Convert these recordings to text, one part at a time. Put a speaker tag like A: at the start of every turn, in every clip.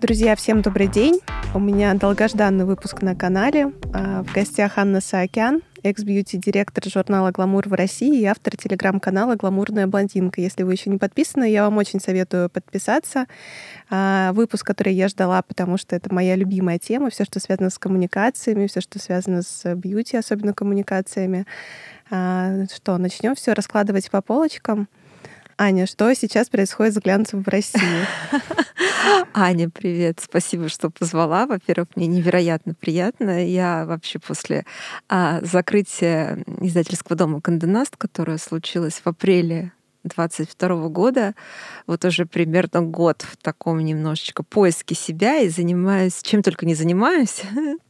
A: Друзья, всем добрый день. У меня долгожданный выпуск на канале. А, в гостях Анна Саакян, экс-бьюти-директор журнала «Гламур» в России и автор телеграм-канала «Гламурная блондинка». Если вы еще не подписаны, я вам очень советую подписаться. А, выпуск, который я ждала, потому что это моя любимая тема. Все, что связано с коммуникациями, все, что связано с бьюти, особенно коммуникациями. А, что, начнем все раскладывать по полочкам. Аня, что сейчас происходит с глянцем в России?
B: Аня, привет. Спасибо, что позвала. Во-первых, мне невероятно приятно. Я вообще после а, закрытия издательского дома «Канденаст», которое случилось в апреле 22 года, вот уже примерно год в таком немножечко поиске себя и занимаюсь, чем только не занимаюсь,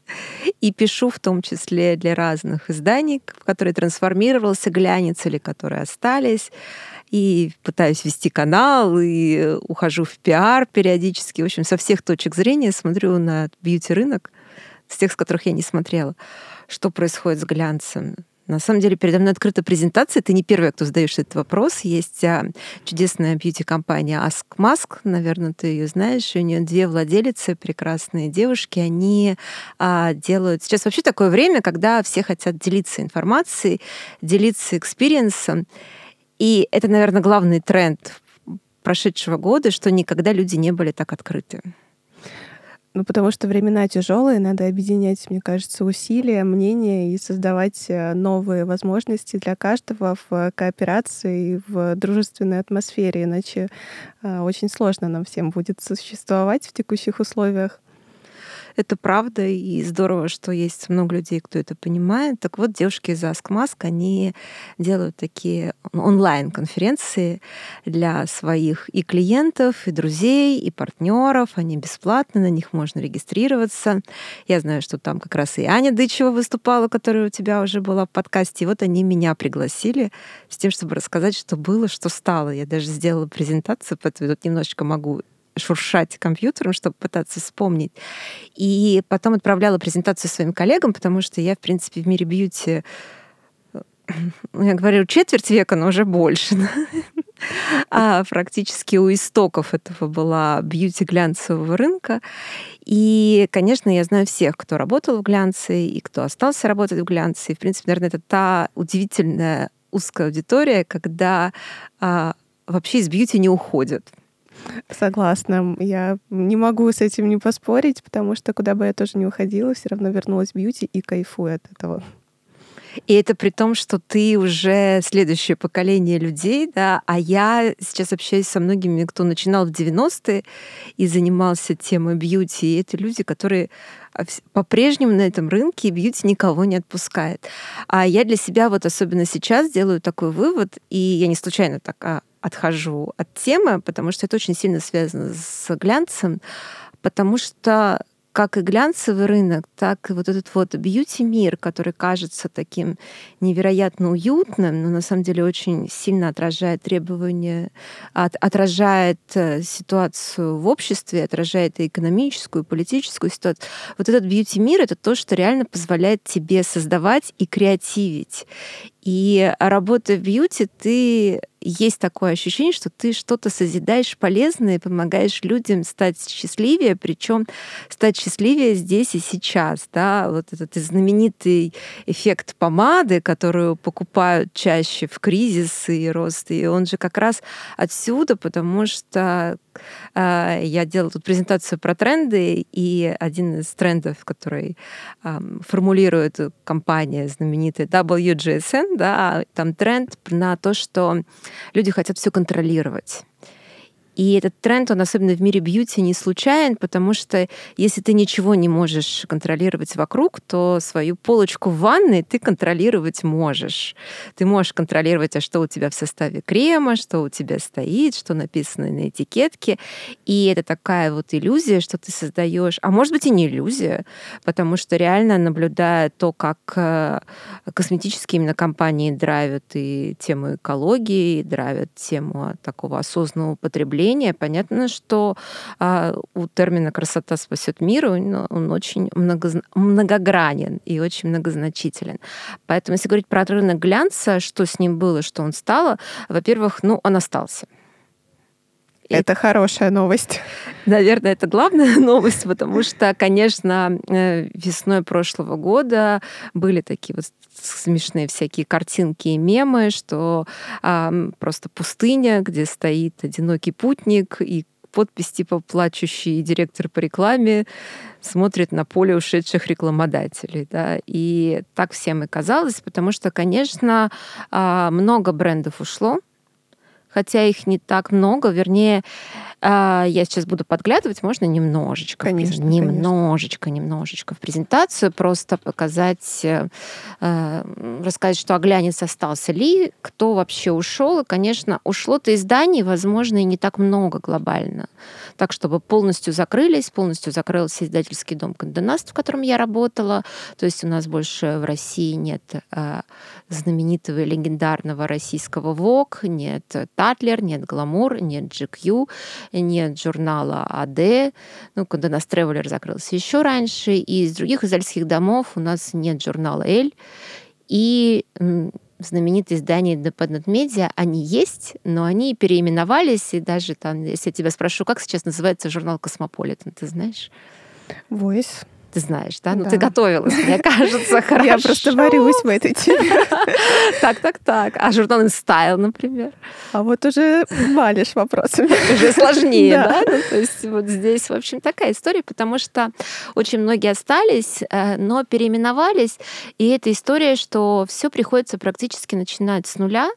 B: и пишу в том числе для разных изданий, в которые трансформировался глянец или которые остались и пытаюсь вести канал, и ухожу в пиар периодически. В общем, со всех точек зрения смотрю на бьюти-рынок, с тех, с которых я не смотрела, что происходит с глянцем. На самом деле, передо мной открыта презентация. Ты не первый, кто задаешь этот вопрос. Есть а, чудесная бьюти-компания Ask Mask. Наверное, ты ее знаешь. У нее две владелицы, прекрасные девушки. Они а, делают... Сейчас вообще такое время, когда все хотят делиться информацией, делиться experience ом. И это, наверное, главный тренд прошедшего года, что никогда люди не были так открыты.
A: Ну, потому что времена тяжелые, надо объединять, мне кажется, усилия, мнения и создавать э, новые возможности для каждого в кооперации и в дружественной атмосфере, иначе э, очень сложно нам всем будет существовать в текущих условиях.
B: Это правда, и здорово, что есть много людей, кто это понимает. Так вот, девушки из Ask они делают такие онлайн-конференции для своих и клиентов, и друзей, и партнеров. Они бесплатны, на них можно регистрироваться. Я знаю, что там как раз и Аня Дычева выступала, которая у тебя уже была в подкасте. И вот они меня пригласили с тем, чтобы рассказать, что было, что стало. Я даже сделала презентацию, поэтому тут немножечко могу шуршать компьютером, чтобы пытаться вспомнить. И потом отправляла презентацию своим коллегам, потому что я, в принципе, в мире бьюти ну, я говорю, четверть века, но уже больше. а практически у истоков этого была бьюти глянцевого рынка. И, конечно, я знаю всех, кто работал в глянце и кто остался работать в глянце. И, в принципе, наверное, это та удивительная узкая аудитория, когда а, вообще из бьюти не уходят.
A: Согласна. Я не могу с этим не поспорить, потому что куда бы я тоже не уходила, все равно вернулась в бьюти и кайфую от этого.
B: И это при том, что ты уже следующее поколение людей, да, а я сейчас общаюсь со многими, кто начинал в 90-е и занимался темой бьюти. И это люди, которые а, по-прежнему на этом рынке бьюти никого не отпускает. А я для себя вот особенно сейчас делаю такой вывод, и я не случайно так а, отхожу от темы, потому что это очень сильно связано с глянцем, потому что как и глянцевый рынок, так и вот этот вот бьюти-мир, который кажется таким невероятно уютным, но на самом деле очень сильно отражает требования, от, отражает э, ситуацию в обществе, отражает и экономическую, и политическую ситуацию. Вот этот бьюти-мир — это то, что реально позволяет тебе создавать и креативить. И работая в бьюти, ты есть такое ощущение, что ты что-то созидаешь полезное и помогаешь людям стать счастливее, причем стать счастливее здесь и сейчас. Да? Вот этот знаменитый эффект помады, которую покупают чаще в кризис и рост, и он же как раз отсюда, потому что э, я делала тут презентацию про тренды, и один из трендов, который э, формулирует компания знаменитая WGSN, да, там тренд на то, что люди хотят все контролировать. И этот тренд, он особенно в мире бьюти не случайен, потому что если ты ничего не можешь контролировать вокруг, то свою полочку в ванной ты контролировать можешь. Ты можешь контролировать, а что у тебя в составе крема, что у тебя стоит, что написано на этикетке. И это такая вот иллюзия, что ты создаешь, а может быть и не иллюзия, потому что реально наблюдая то, как э, косметические именно компании драйвят и тему экологии, и драйвят тему такого осознанного потребления, мышления, понятно, что а, у термина «красота спасет мир» он, он очень много, многогранен и очень многозначителен. Поэтому, если говорить про рынок глянца, что с ним было, что он стало, во-первых, ну, он остался.
A: Это хорошая новость.
B: Наверное, это главная новость, потому что, конечно, э, весной прошлого года были такие вот смешные всякие картинки и мемы, что а, просто пустыня, где стоит одинокий путник и подпись типа «плачущий директор по рекламе смотрит на поле ушедших рекламодателей». Да? И так всем и казалось, потому что, конечно, а, много брендов ушло, хотя их не так много, вернее, я сейчас буду подглядывать, можно немножечко,
A: конечно,
B: немножечко,
A: конечно.
B: немножечко в презентацию, просто показать, э, э, рассказать, что оглянец остался ли, кто вообще ушел, и, конечно, ушло-то изданий, возможно, и не так много глобально, так чтобы полностью закрылись, полностью закрылся издательский дом Конденаст, в котором я работала, то есть у нас больше в России нет э, знаменитого и легендарного российского Vogue, нет Tatler, нет Гламур, нет GQ, нет журнала AD, ну, Condé Nast Traveller закрылся еще раньше, и из других издательских домов у нас нет журнала «Elle», и знаменитые издания Independent Media, они есть, но они переименовались, и даже там, если я тебя спрошу, как сейчас называется журнал «Cosmopolitan», ты знаешь?
A: Voice.
B: Ты знаешь, да? Ну, ты готовилась, мне кажется, хорошо.
A: Я просто борюсь в этой теме.
B: Так, так, так. А журнал InStyle, например?
A: А вот уже валишь вопросами.
B: Уже сложнее, да? Ну, то есть вот здесь, в общем, такая история, потому что очень многие остались, э, но переименовались. И эта история, что все приходится практически начинать с нуля.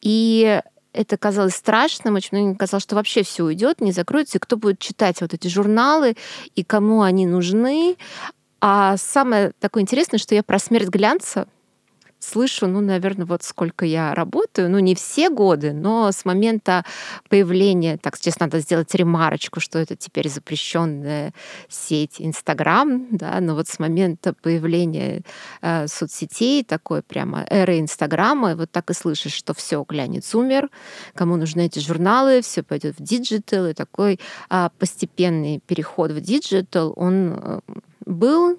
B: И это казалось страшным, очень многим казалось, что вообще все уйдет, не закроется, и кто будет читать вот эти журналы, и кому они нужны. А самое такое интересное, что я про смерть глянца слышу, ну, наверное, вот сколько я работаю, ну, не все годы, но с момента появления, так, сейчас надо сделать ремарочку, что это теперь запрещенная сеть Инстаграм, да, но вот с момента появления э, соцсетей, такой прямо эры Инстаграма, вот так и слышишь, что все, глянец умер, кому нужны эти журналы, все пойдет в digital, и такой э, постепенный переход в digital, он э, был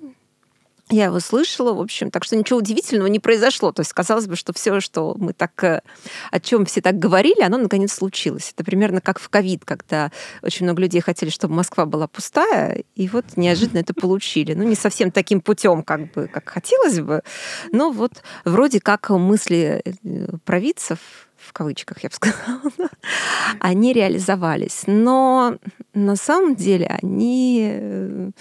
B: я его слышала, в общем, так что ничего удивительного не произошло. То есть казалось бы, что все, что мы так, э, о чем все так говорили, оно наконец случилось. Это примерно как в ковид, когда очень много людей хотели, чтобы Москва была пустая, и вот неожиданно это получили. Ну, не совсем таким путем, как бы, как хотелось бы, но вот вроде как мысли э, провидцев в кавычках, я бы сказала, они реализовались. Но на самом деле они э,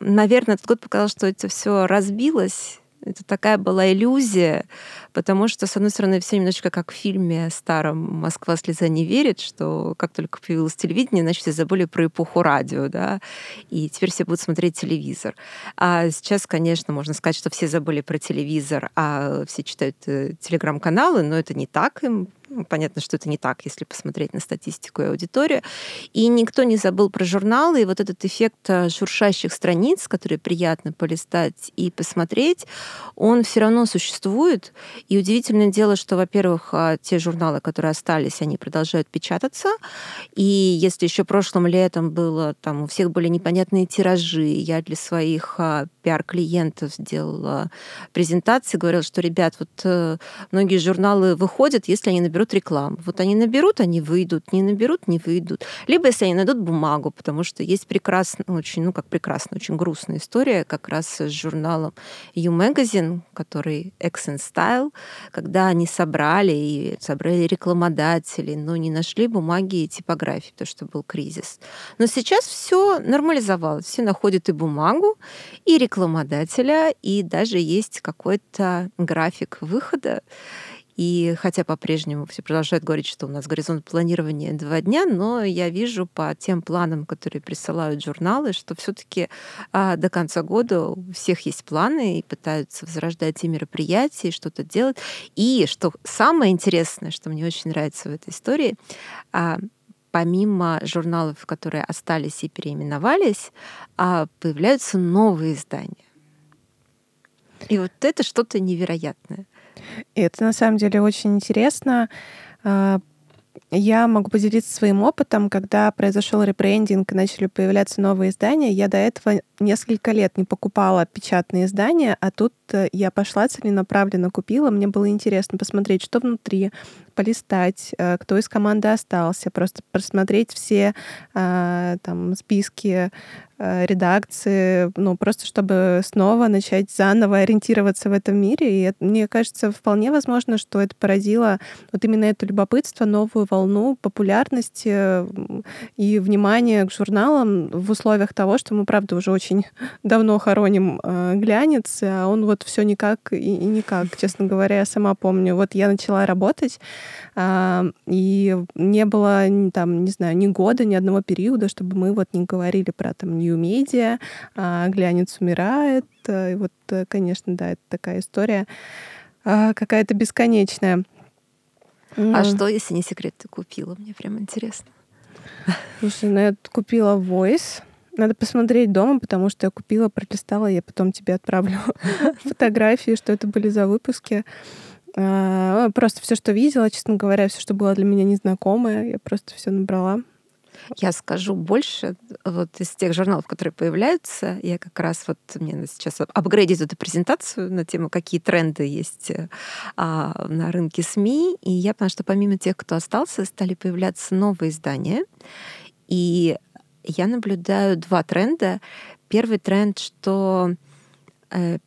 B: наверное, этот год показал, что это все разбилось. Это такая была иллюзия, потому что, с одной стороны, все немножечко как в фильме старом «Москва слеза не верит», что как только появилось телевидение, значит, все забыли про эпоху радио, да, и теперь все будут смотреть телевизор. А сейчас, конечно, можно сказать, что все забыли про телевизор, а все читают э, телеграм-каналы, но это не так, им ну, понятно, что это не так, если посмотреть на статистику и аудиторию. И никто не забыл про журналы, и вот этот эффект э, шуршащих страниц, которые приятно полистать и посмотреть, он все равно существует. И удивительное дело, что, во-первых, а, те журналы, которые остались, они продолжают печататься. И если еще прошлым летом было, там у всех были непонятные тиражи, я для своих а, пиар-клиентов сделала презентации, говорила, что, ребят, вот э, многие журналы выходят, если они наберут рекламу. Вот они наберут, они выйдут, не наберут, не выйдут. Либо если они найдут бумагу, потому что есть прекрасная, очень, ну как прекрасная, очень грустная история как раз с журналом You Magazine, который X and Style, когда они собрали и собрали рекламодателей, но не нашли бумаги и типографии, потому что был кризис. Но сейчас все нормализовалось. Все находят и бумагу, и рекламодателя, и даже есть какой-то график выхода. И хотя по-прежнему все продолжают говорить, что у нас горизонт планирования два дня, но я вижу по тем планам, которые присылают журналы, что все-таки а, до конца года у всех есть планы и пытаются возрождать эти мероприятия, что-то делать. И что самое интересное, что мне очень нравится в этой истории, а, помимо журналов, которые остались и переименовались, а, появляются новые издания. И вот это что-то невероятное.
A: Это на самом деле очень интересно. А, я могу поделиться своим опытом, когда произошел ребрендинг и начали появляться новые издания. Я до этого несколько лет не покупала печатные издания, а тут э, я пошла целенаправленно купила. Мне было интересно посмотреть, что внутри, полистать, э, кто из команды остался, просто просмотреть все э, там списки Э, редакции, ну, просто чтобы снова начать заново ориентироваться в этом мире. И мне кажется, вполне возможно, что это породило вот именно это любопытство, новую волну популярности и внимания к журналам в условиях того, что мы, правда, уже очень давно хороним э, глянец, а он вот все никак и, и никак, честно говоря, я сама помню. Вот я начала работать, и не было там, не знаю, ни года, ни одного периода, чтобы мы вот не говорили про там New Media, а, глянец умирает. И вот, э, конечно, да, это такая история а, какая-то бесконечная.
B: А что, если не секрет, ты купила? Мне прям интересно.
A: Слушай, ну я купила Voice. Надо посмотреть дома, потому что я купила, пролистала, я потом тебе отправлю фотографии, что это были за выпуски. А, просто все, что видела, честно говоря, все, что было для меня незнакомое, я просто все набрала.
B: Я скажу больше, вот из тех журналов, которые появляются, я как раз вот мне сейчас апгрейдить эту презентацию на тему, какие тренды есть а, на рынке СМИ, и я поняла, что помимо тех, кто остался, стали появляться новые издания, и я наблюдаю два тренда. Первый тренд, что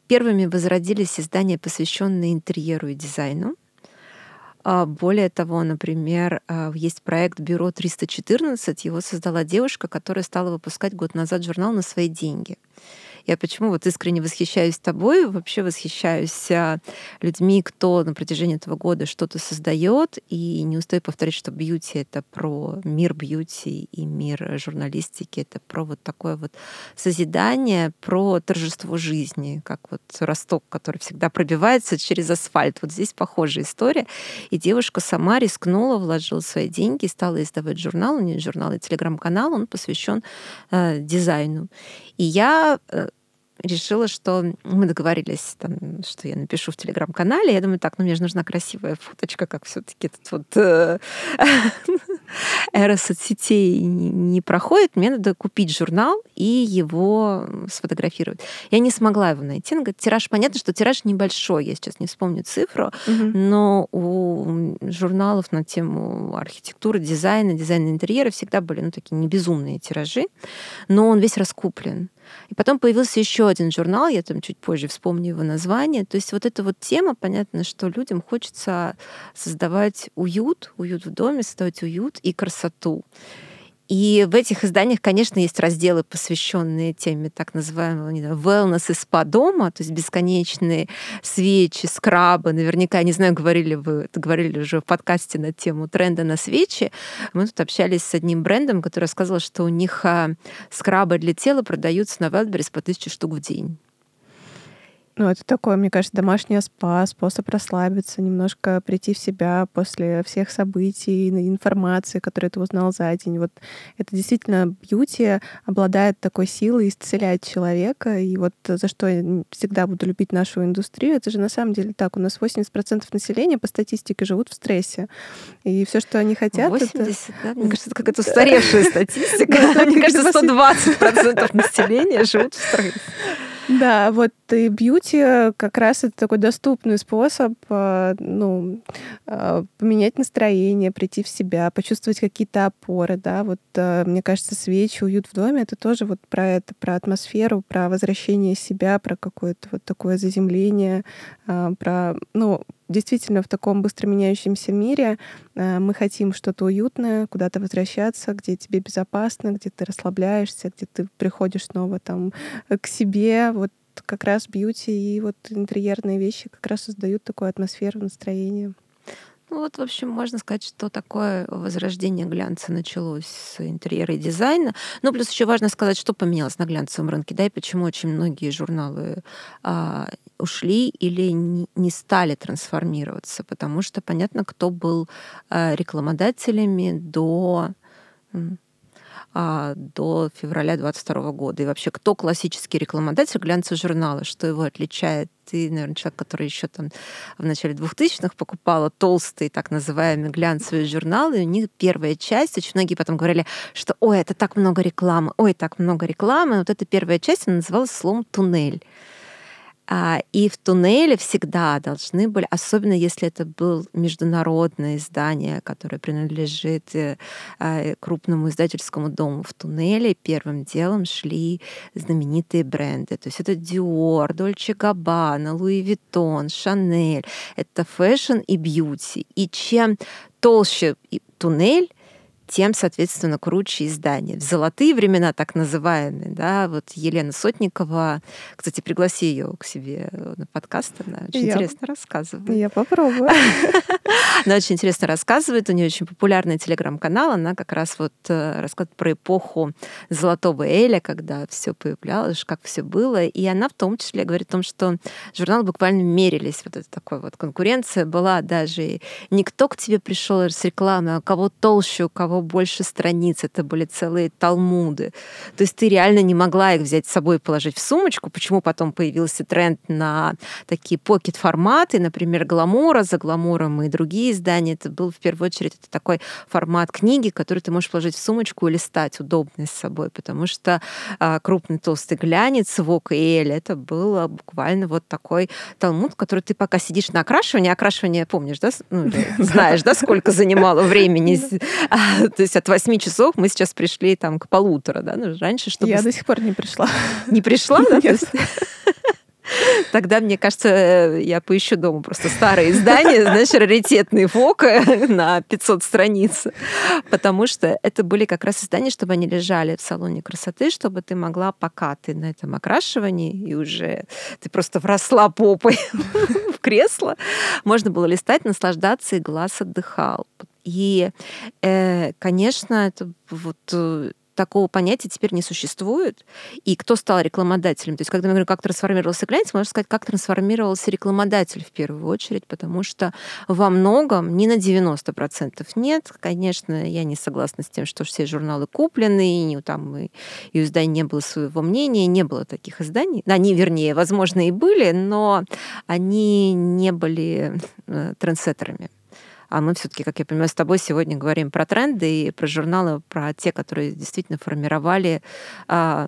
B: первыми возродились издания, посвященные интерьеру и дизайну. А, более того, например, а, есть проект «Бюро 314». Его создала девушка, которая стала выпускать год назад журнал на свои деньги. Я почему вот искренне восхищаюсь тобой, вообще восхищаюсь а, людьми, кто на протяжении этого года что-то создает, и не устаю повторять, что бьюти — это про мир бьюти и мир журналистики, это про вот такое вот созидание, про торжество жизни, как вот росток, который всегда пробивается через асфальт. Вот здесь похожая история. И девушка сама рискнула, вложила свои деньги, стала издавать журнал, у нее журнал и телеграм-канал, он посвящен э, дизайну. И я э, решила, что мы договорились, там, что я напишу в телеграм-канале. Я думаю, так, ну мне же нужна красивая фоточка, как все-таки этот вот э, эра соцсетей не проходит. Мне надо купить журнал и его сфотографировать. Я не смогла его найти. Он говорит, тираж, понятно, что тираж небольшой, я сейчас не вспомню цифру, но у журналов на тему архитектуры, дизайна, дизайна интерьера всегда были ну, такие небезумные тиражи, но он весь раскуплен. И потом появился еще один журнал, я там чуть позже вспомню его название. То есть вот эта вот тема, понятно, что людям хочется создавать уют, уют в доме, создавать уют и красоту. И в этих изданиях, конечно, есть разделы, посвященные теме так называемого не знаю, wellness и спа дома, то есть бесконечные свечи, скрабы. Наверняка, не знаю, говорили вы, говорили уже в подкасте на тему тренда на свечи. Мы тут общались с одним брендом, который сказал, что у них а, скрабы для тела продаются на Wildberries по тысяче штук в день.
A: Ну, это такое, мне кажется, домашняя спа, способ расслабиться, немножко прийти в себя после всех событий, информации, которую ты узнал за день. Вот это действительно бьюти обладает такой силой исцелять человека. И вот за что я всегда буду любить нашу индустрию, это же на самом деле так. У нас 80% населения по статистике живут в стрессе. И все, что они хотят...
B: 80, это... да? Мне кажется, это какая-то устаревшая статистика. Мне кажется, 120% населения живут в стрессе.
A: Да, вот и бьюти как раз это такой доступный способ а, ну, а, поменять настроение, прийти в себя, почувствовать какие-то опоры, да, вот а, мне кажется, свечи, уют в доме, это тоже вот про это, про атмосферу, про возвращение себя, про какое-то вот такое заземление, про, ну, действительно в таком быстро меняющемся мире э, мы хотим что-то уютное, куда-то возвращаться, где тебе безопасно, где ты расслабляешься, где ты приходишь снова там к себе. Вот как раз бьюти и вот интерьерные вещи как раз создают такую атмосферу, настроение.
B: Ну вот, в общем, можно сказать, что такое возрождение глянца началось с интерьера и дизайна. Ну, плюс еще важно сказать, что поменялось на глянцевом рынке, да, и почему очень многие журналы а, ушли или не, не стали трансформироваться, потому что понятно, кто был а, рекламодателями до до февраля 22 года. И вообще, кто классический рекламодатель глянцевого журнала, что его отличает? Ты, наверное, человек, который еще там в начале 2000-х покупала толстые так называемые глянцевые журналы, и у них первая часть, очень многие потом говорили, что ой, это так много рекламы, ой, так много рекламы. Вот эта первая часть, она называлась словом «туннель». А, и в туннеле всегда должны были, особенно если это был международное издание, которое принадлежит э, а, крупному издательскому дому, в туннеле первым делом шли знаменитые бренды. То есть это Dior, Dolce Gabbana, Louis Vuitton, Chanel. Это fashion и beauty. И чем толще туннель, тем, соответственно, круче издание. В золотые времена, так называемые, да, вот Елена Сотникова, кстати, пригласи ее к себе на подкаст, она очень я, интересно рассказывает.
A: Я попробую.
B: Она очень интересно рассказывает, у нее очень популярный телеграм-канал, она как раз вот э, рассказывает про эпоху золотого Elle, когда все появлялось, как все было, и она в том числе говорит о том, что журналы буквально мерились, вот это такой вот конкуренция была даже, никто к тебе пришел с рекламой, а у кого толще, у кого больше страниц, это были целые талмуды. То есть ты реально не могла их взять с собой и положить в сумочку. Почему потом появился тренд на такие покет-форматы, например, гламура, за гламуром и другие издания. Это был в первую очередь это такой формат книги, который ты можешь положить в сумочку и листать удобно с собой, потому что а, крупный толстый глянец, Вок и Эль, это было буквально вот такой талмуд, который ты пока сидишь на окрашивании, окрашивание помнишь, да? Ну, знаешь, да, сколько занимало времени То есть от 8 часов мы сейчас пришли там к полутора, да? Ну, раньше, чтобы...
A: Я до сих пор не пришла.
B: Не пришла, да? Тогда, мне кажется, я поищу дома просто старые издания, знаешь, раритетные ФОКа на 500 страниц. Потому что это были как раз издания, чтобы они лежали в салоне красоты, чтобы ты могла, пока ты на этом окрашивании, и уже ты просто вросла попой в кресло, можно было листать, наслаждаться, и глаз отдыхал. И, э, конечно, это вот э, такого понятия теперь не существует. И кто стал рекламодателем? То есть, когда мы говорим, как трансформировался клиент, можно сказать, как трансформировался рекламодатель в первую очередь, потому что во многом, не на 90% нет. Конечно, я не согласна с тем, что все журналы куплены, и там и, и у изданий не было своего мнения, не было таких изданий. Они, вернее, возможно, и были, но они не были э, трендсеттерами. А мы все-таки, как я понимаю, с тобой сегодня говорим про тренды и про журналы, про те, которые действительно формировали а,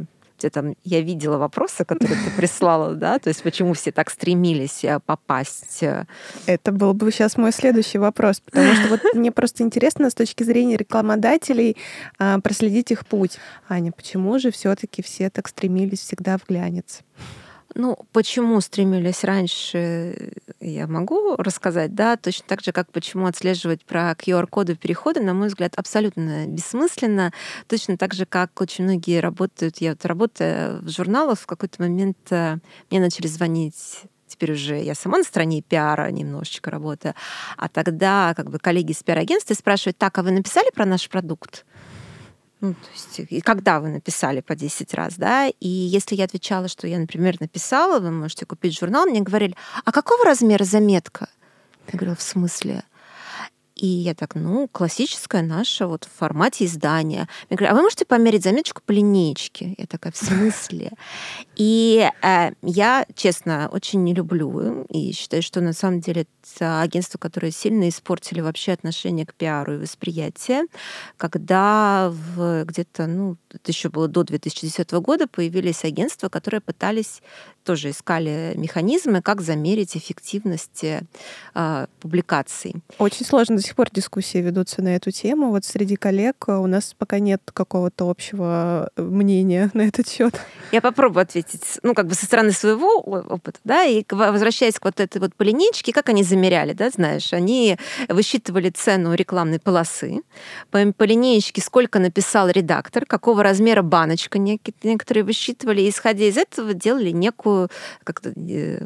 B: там, я видела вопросы, которые ты прислала, да, то есть почему все так стремились э, попасть. Э?
A: Это был бы сейчас мой следующий вопрос, потому что вот мне просто интересно с точки зрения рекламодателей а, проследить их путь. Аня, почему же все-таки все так стремились всегда в глянец?
B: Ну, почему стремились раньше, я могу рассказать, да, точно так же, как почему отслеживать про QR-коды перехода, на мой взгляд, абсолютно бессмысленно. Точно так же, как очень многие работают, я вот работая в журналах, в какой-то момент э, мне начали звонить теперь уже я сама на стороне пиара немножечко работаю, а тогда как бы коллеги из пиар-агентства спрашивают, так, а вы написали про наш продукт? Ну, то есть, и когда вы написали по 10 раз, да, и если я отвечала, что я, например, написала, вы можете купить журнал, мне говорили, а какого размера заметка? Я говорю, в смысле? И я так, ну, классическая наша, вот в формате издания. Мне говорят, а вы можете померить заметочку по линейке? Я такая, в смысле? И э, я, честно, очень не люблю и считаю, что на самом деле это агентство, которое сильно испортили вообще отношение к пиару и восприятие, когда в, где-то, ну, это еще было до 2010 года, появились агентства, которые пытались, тоже искали механизмы, как замерить эффективность э, публикаций.
A: Очень сложно до сих пор дискуссии ведутся на эту тему. Вот среди коллег у нас пока нет какого-то общего э, мнения на этот счет.
B: Я попробую ответить, ну, как бы со стороны своего опыта, да, и возвращаясь к вот этой вот по линейке, как они замеряли, да, знаешь, они высчитывали цену рекламной полосы, по, по линеечке сколько написал редактор, какого размера баночка некоторые высчитывали, и исходя из этого делали некую, как-то э,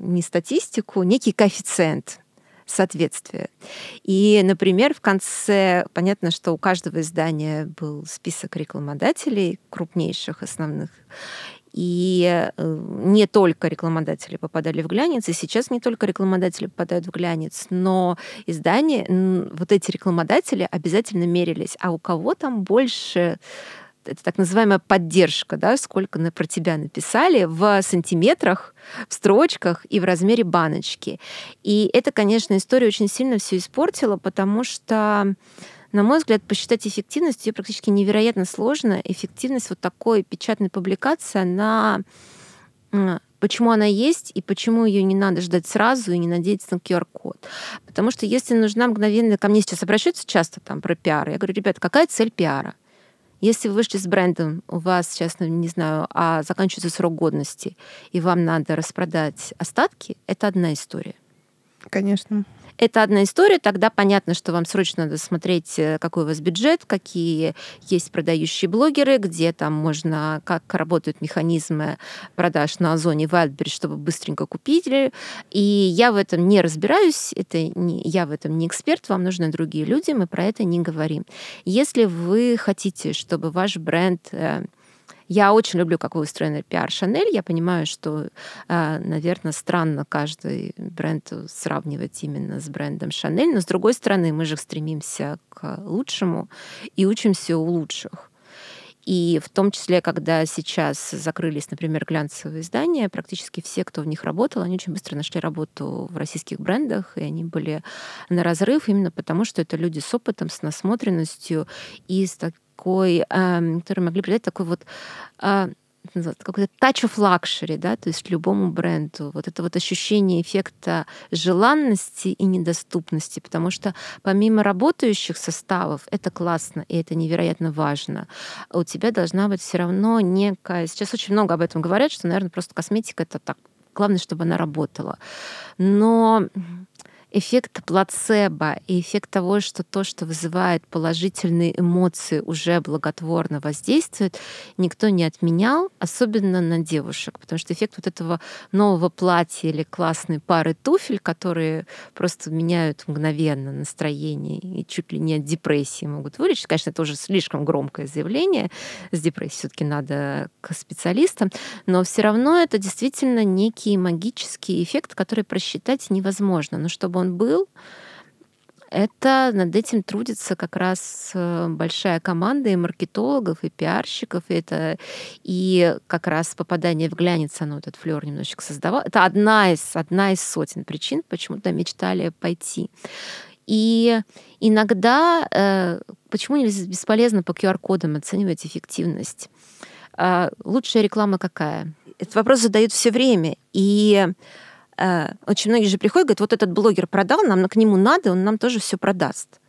B: не статистику, некий коэффициент соответствия. И, например, в конце, понятно, что у каждого издания был список рекламодателей, крупнейших, основных, И не только рекламодатели попадали в глянец, и сейчас не только рекламодатели попадают в глянец, но издания, вот эти рекламодатели обязательно мерились, а у кого там больше это так называемая поддержка, да, сколько на, про тебя написали в сантиметрах, в строчках и в размере баночки. И это, конечно, история очень сильно все испортила, потому что на мой взгляд, посчитать эффективность ее практически невероятно сложно. Эффективность вот такой печатной публикации, она почему она есть и почему ее не надо ждать сразу и не надеяться на QR-код. Потому что если нужна мгновенная... Ко мне сейчас обращаются часто там про пиар. Я говорю, ребята, какая цель пиара? Если вы вышли с брендом, у вас сейчас, ну, не знаю, а заканчивается срок годности, и вам надо распродать остатки, это одна история.
A: Конечно
B: это одна история, тогда понятно, что вам срочно надо смотреть, э, какой у вас бюджет, какие есть продающие блогеры, где там можно, как работают механизмы продаж на Озоне в Wildberries, чтобы быстренько купили. И я в этом не разбираюсь, это не, я в этом не эксперт, вам нужны другие люди, мы про это не говорим. Если вы хотите, чтобы ваш бренд э, я очень люблю, как устроен пиар Шанель. Я понимаю, что, а, наверное, странно каждый бренд сравнивать именно с брендом Шанель, но с другой стороны, мы же стремимся к лучшему и учимся у лучших. И в том числе, когда сейчас закрылись, например, глянцевые издания, практически все, кто в них работал, они очень быстро нашли работу в российских брендах, и они были на разрыв именно потому, что это люди с опытом, с насмотренностью и с такой, эм, которые могли придать такой вот э, какой-то touch of luxury, да, то есть любому бренду. Вот это вот ощущение эффекта желанности и недоступности, потому что помимо работающих составов, это классно и это невероятно важно, у тебя должна быть все равно некая... Сейчас очень много об этом говорят, что, наверное, просто косметика — это так. Главное, чтобы она работала. Но эффект плацебо и эффект того, что то, что вызывает положительные эмоции, уже благотворно воздействует, никто не отменял, особенно на девушек, потому что эффект вот этого нового платья или классной пары туфель, которые просто меняют мгновенно настроение и чуть ли не от депрессии могут вылечить. Конечно, это уже слишком громкое заявление. С депрессией все-таки надо к специалистам, но все равно это действительно некий магический эффект, который просчитать невозможно. Но чтобы он был, это над этим трудится как раз э, большая команда и маркетологов, и пиарщиков. И это и как раз попадание в глянец, оно этот флер немножечко создавало. Это одна из, одна из сотен причин, почему туда мечтали пойти. И иногда э, почему бесполезно по QR-кодам оценивать эффективность? Э, лучшая реклама какая? Этот вопрос задают все время. И очень многие же приходят, говорят, вот этот блогер продал, нам к нему надо, он нам тоже все продаст.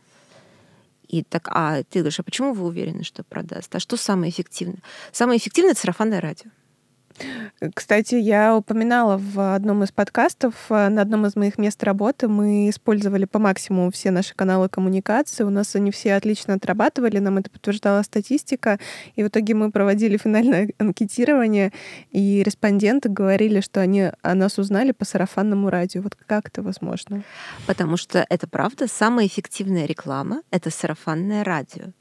B: И так, а ты говоришь, а почему вы уверены, что продаст? А что самое эффективное? Самое эффективное — это сарафанное радио.
A: Кстати, я упоминала в одном из подкастов, э, на одном из моих мест работы мы использовали по максимуму все наши каналы коммуникации. У нас они все отлично отрабатывали, нам это подтверждала статистика. И в итоге мы проводили финальное анкетирование, и респонденты говорили, что они о нас узнали по сарафанному радио. Вот как это возможно?
B: Потому что это правда, самая эффективная реклама — это сарафанное радио.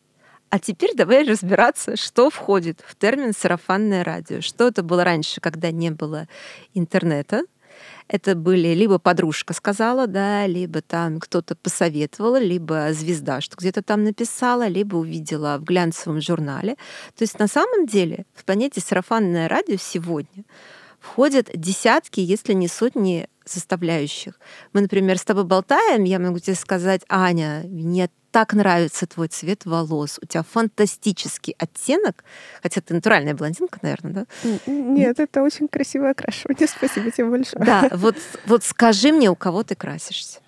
B: А теперь давай разбираться, что входит в термин сарафанное радио. Что это было раньше, когда не было интернета? Это были либо подружка сказала, да, либо там кто-то посоветовал, либо звезда, что где-то там написала, либо увидела в глянцевом журнале. То есть на самом деле в понятие сарафанное радио сегодня входят десятки, если не сотни составляющих. Мы, например, с тобой болтаем, я могу тебе сказать, Аня, мне так нравится твой цвет волос, у тебя фантастический оттенок, хотя ты натуральная блондинка, наверное,
A: да? Нет, это очень красивое окрашивание, спасибо тебе большое.
B: Да, вот, вот скажи мне, у кого ты красишься?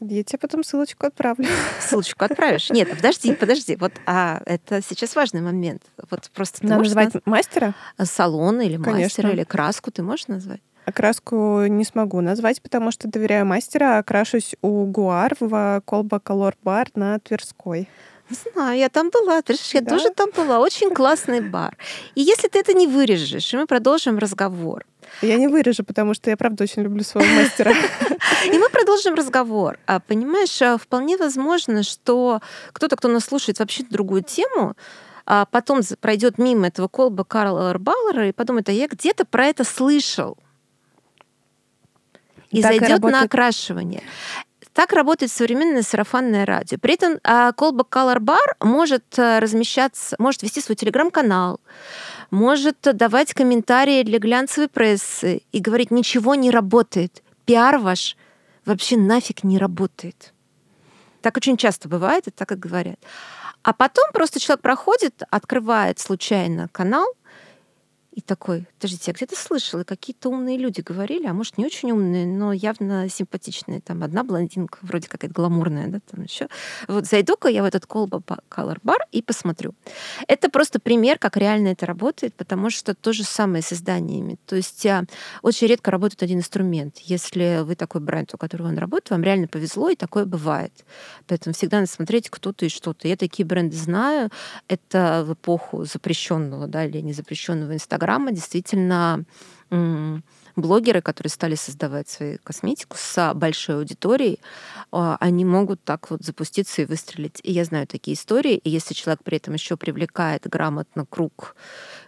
A: Я тебе потом ссылочку отправлю.
B: Ссылочку отправишь? Нет, подожди, подожди. Вот, а это сейчас важный момент. Вот просто
A: Надо назвать наз... мастера?
B: Салон или Конечно. мастера, или краску ты можешь назвать?
A: Окраску не смогу назвать, потому что доверяю мастера. Окрашусь у Гуар в Колба Колор Бар на Тверской.
B: Знаю, я там была. Ты я да? тоже там была. Очень классный бар. И если ты это не вырежешь, и мы продолжим разговор.
A: Я не вырежу, потому что я, правда, очень люблю своего мастера.
B: И мы продолжим разговор. А понимаешь, а вполне возможно, что кто-то, кто нас слушает вообще другую тему, а потом пройдет мимо этого колба Карла Баллера и подумает, а я где-то про это слышал. И так зайдет и на окрашивание. Так работает современное сарафанное радио. При этом колба Color Bar может э, размещаться, может вести свой телеграм-канал, может давать комментарии для глянцевой прессы и говорить, ничего не работает. Пиар ваш вообще нафиг не работает. Так очень часто бывает, и так и говорят. А потом просто человек проходит, открывает случайно канал, и такой, подождите, я где-то слышала, какие-то умные люди говорили, а может, не очень умные, но явно симпатичные. Там одна блондинка, вроде какая-то гламурная, да, там еще. Вот зайду-ка я в этот колба Color Bar и посмотрю. Это просто пример, как реально это работает, потому что то же самое с изданиями. То есть а, очень редко работает один инструмент. Если вы такой бренд, у которого он работает, вам реально повезло, и такое бывает. Поэтому всегда надо смотреть кто-то и что-то. Я такие бренды знаю. Это в эпоху запрещенного, да, или незапрещенного Инстаграма программа действительно блогеры, которые стали создавать свою косметику с большой аудиторией, а, они могут так вот запуститься и выстрелить. И я знаю такие истории. И если человек при этом еще привлекает грамотно круг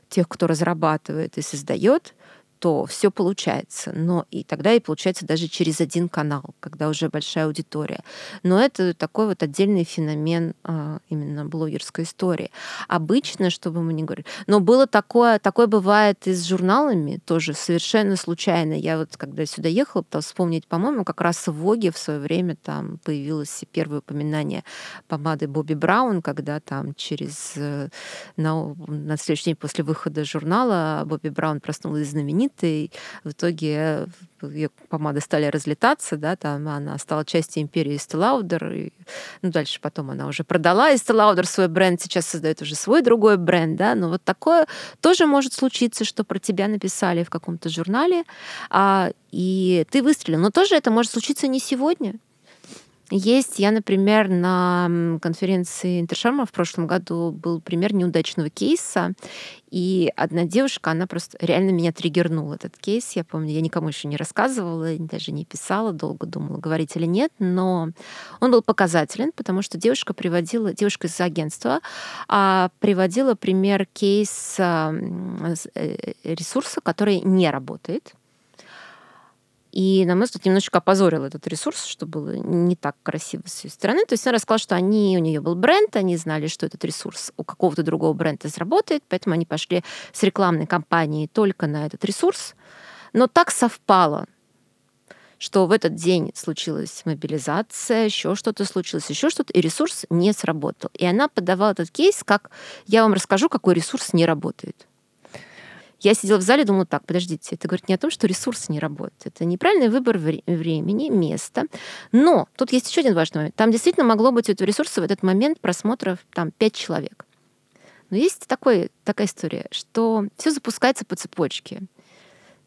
B: тех, кто разрабатывает и создает, то все получается. Но и тогда и получается даже через один канал, когда уже большая аудитория. Но это такой вот отдельный феномен а, именно блогерской истории. Обычно, чтобы мы не говорили. Но было такое, такое бывает и с журналами, тоже совершенно случайно. Я вот когда сюда ехала, пыталась вспомнить, по-моему, как раз в Воге в свое время там появилось первое упоминание помады Бобби Браун, когда там через э, на, на следующий день после выхода журнала Бобби Браун проснулась знаменитой знаменитой. В итоге ее помады стали разлетаться, да, там она стала частью империи Estee и, ну, дальше потом она уже продала Estee свой бренд, сейчас создает уже свой другой бренд, да, но вот такое тоже может случиться, что про тебя написали в каком-то журнале, а, и ты выстрелил. Но тоже это может случиться не сегодня, есть, я, например, на конференции Интершарма в прошлом году был пример неудачного кейса, и одна девушка, она просто реально меня триггернула, этот кейс. Я помню, я никому еще не рассказывала, даже не писала, долго думала, говорить или нет, но он был показателен, потому что девушка приводила, девушка из агентства а, приводила пример кейса э, ресурса, который не работает, и, на мой взгляд, немножечко опозорил этот ресурс, что было не так красиво с ее стороны. То есть она рассказала, что они, у нее был бренд, они знали, что этот ресурс у какого-то другого бренда заработает, поэтому они пошли с рекламной кампанией только на этот ресурс. Но так совпало, что в этот день случилась мобилизация, еще что-то случилось, еще что-то, и ресурс не сработал. И она подавала этот кейс, как я вам расскажу, какой ресурс не работает. Я сидела в зале, думала, так, подождите, это говорит не о том, что ресурсы не работают. Это неправильный выбор вре- времени, места. Но тут есть еще один важный момент. Там действительно могло быть у этого ресурса в этот момент просмотров там пять человек. Но есть такой, такая история, что все запускается по цепочке.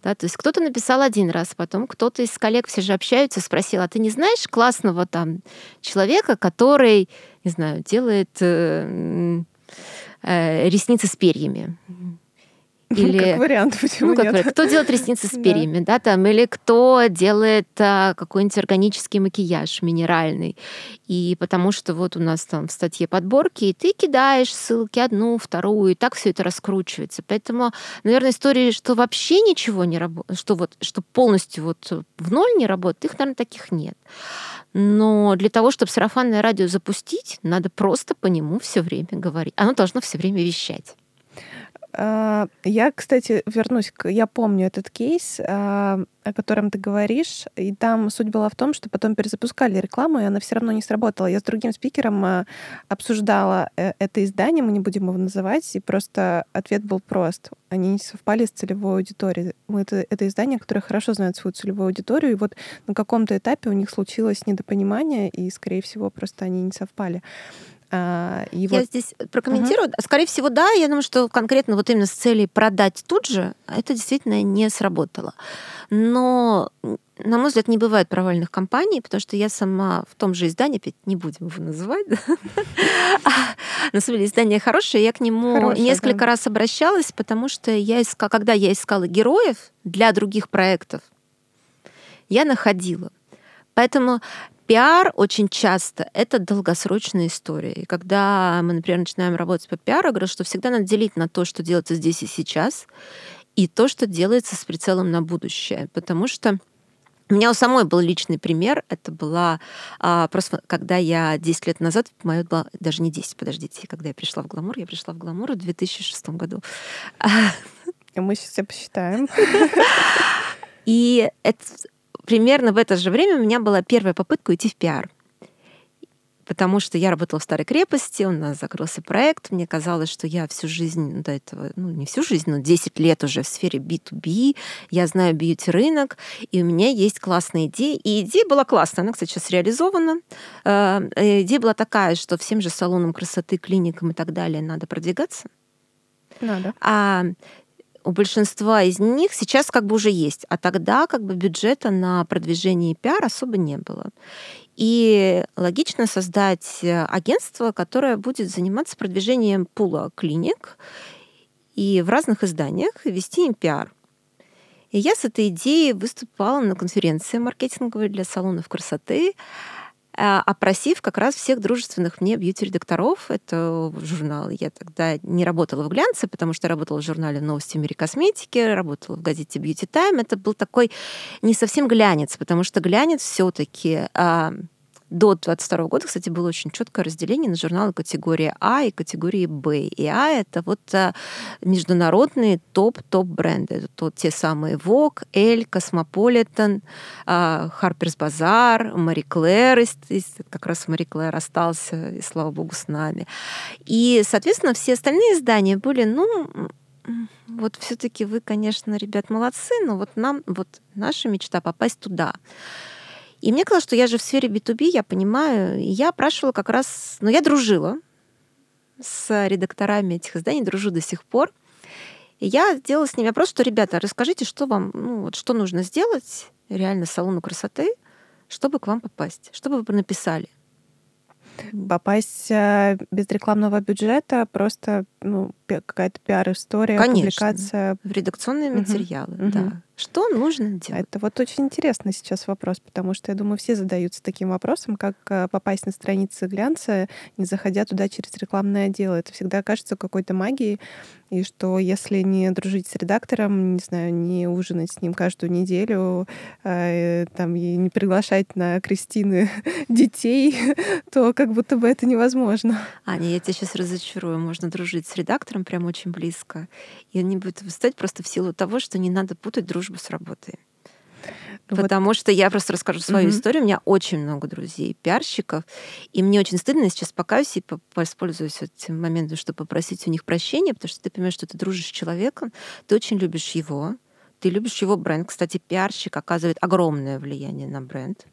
B: Да, то есть кто-то написал один раз, потом кто-то из коллег, все же общаются, спросил, а ты не знаешь классного там человека, который, не знаю, делает э, э, ресницы с перьями?
A: Или, как вариант, почему ну, как нет?
B: Вариант. Кто делает ресницы с перьями, да. да, там, или кто делает а, какой-нибудь органический макияж минеральный. И потому что вот у нас там в статье подборки, и ты кидаешь ссылки одну, вторую, и так все это раскручивается. Поэтому, наверное, истории, что вообще ничего не работает, что вот, что полностью вот в ноль не работает, их, наверное, таких нет. Но для того, чтобы сарафанное радио запустить, надо просто по нему все время говорить. Оно должно все время вещать.
A: А, я, кстати, вернусь. Я помню этот кейс, а, о котором ты говоришь, и там суть была в том, что потом перезапускали рекламу, и она все равно не сработала. Я с другим спикером а, обсуждала э, это издание, мы не будем его называть, и просто ответ был прост. Они не совпали с целевой аудиторией. Это, это издание, которое хорошо знает свою целевую аудиторию, и вот на каком-то этапе у них случилось недопонимание, и, скорее всего, просто они не совпали.
B: А, и я вот... здесь прокомментирую. Угу. Скорее всего, да. Я думаю, что конкретно вот именно с целью продать тут же это действительно не сработало. Но, на мой взгляд, не бывает провальных компаний, потому что я сама в том же издании, опять не будем его называть, на самом деле издание хорошее, я к нему несколько раз обращалась, потому что я искала, когда я искала героев для других проектов, я находила. Поэтому пиар очень часто это долгосрочная история. И когда мы, например, начинаем работать по пиару, я говорю, что всегда надо делить на то, что делается здесь и сейчас, и то, что делается с прицелом на будущее. Потому что у меня у самой был личный пример. Это была а, просто, когда я 10 лет назад, мое было, даже не 10, подождите, когда я пришла в Гламур, я пришла в Гламур в 2006 году.
A: Мы сейчас все посчитаем.
B: И это, примерно в это же время у меня была первая попытка уйти в пиар потому что я работала в старой крепости, у нас закрылся проект, мне казалось, что я всю жизнь до этого, ну не всю жизнь, но 10 лет уже в сфере B2B, я знаю бьюти-рынок, и у меня есть классная идея, и идея была классная, она, кстати, сейчас реализована. Э, идея была такая, что всем же салонам красоты, клиникам и так далее надо продвигаться.
A: Надо.
B: А у большинства из них сейчас как бы уже есть, а тогда как бы бюджета на продвижение и пиар особо не было. И логично создать э, агентство, которое будет заниматься продвижением пула клиник и в разных изданиях вести им пиар. И я с этой идеей выступала на конференции маркетинговой для салонов красоты, опросив как раз всех дружественных мне бьюти-редакторов. Это журнал. Я тогда не работала в глянце, потому что работала в журнале «Новости мира косметики», работала в газете «Beauty Time». Это был такой не совсем глянец, потому что глянец все таки а, до 22 года, кстати, было очень четкое разделение на журналы категории А и категории Б. И А — это вот а, международные топ-топ бренды. Это вот те самые Vogue, Elle, Cosmopolitan, а, Harper's Bazaar, Marie Claire. Как раз Marie Claire остался, и слава богу, с нами. И, соответственно, все остальные издания были, ну, вот все-таки вы, конечно, ребят, молодцы, но вот нам, вот наша мечта попасть туда. И мне казалось, что я же в сфере B2B, я понимаю, и я опрашивала как раз... Ну, я дружила с редакторами этих изданий, дружу до сих пор. И я сделала с ними вопрос, что, ребята, расскажите, что вам, ну, вот, что нужно сделать реально салону красоты, чтобы к вам попасть, чтобы вы написали.
A: Попасть э, без рекламного бюджета просто ну, какая-то пиар-история,
B: Конечно.
A: публикация.
B: В редакционные материалы, угу. да. Что нужно делать?
A: Это вот очень интересный сейчас вопрос, потому что, я думаю, все задаются таким вопросом, как э, попасть на страницы глянца, не заходя туда через рекламное отдел. Это всегда кажется какой-то магией, и что если не дружить с редактором, не знаю, не ужинать с ним каждую неделю, э, там, и не приглашать на крестины детей, то как будто бы это невозможно.
B: Аня, я тебя сейчас разочарую. Можно дружить с редактором прям очень близко. И он не будет выстать просто в силу того, что не надо путать дружбу дружбу с работой. Вот. Потому что я просто расскажу свою mm-hmm. историю. У меня очень много друзей, пиарщиков. И мне очень стыдно, я сейчас покаюсь и воспользуюсь этим моментом, чтобы попросить у них прощения, потому что ты понимаешь, что ты дружишь с человеком, ты очень любишь его, ты любишь его бренд. Кстати, пиарщик оказывает огромное влияние на бренд,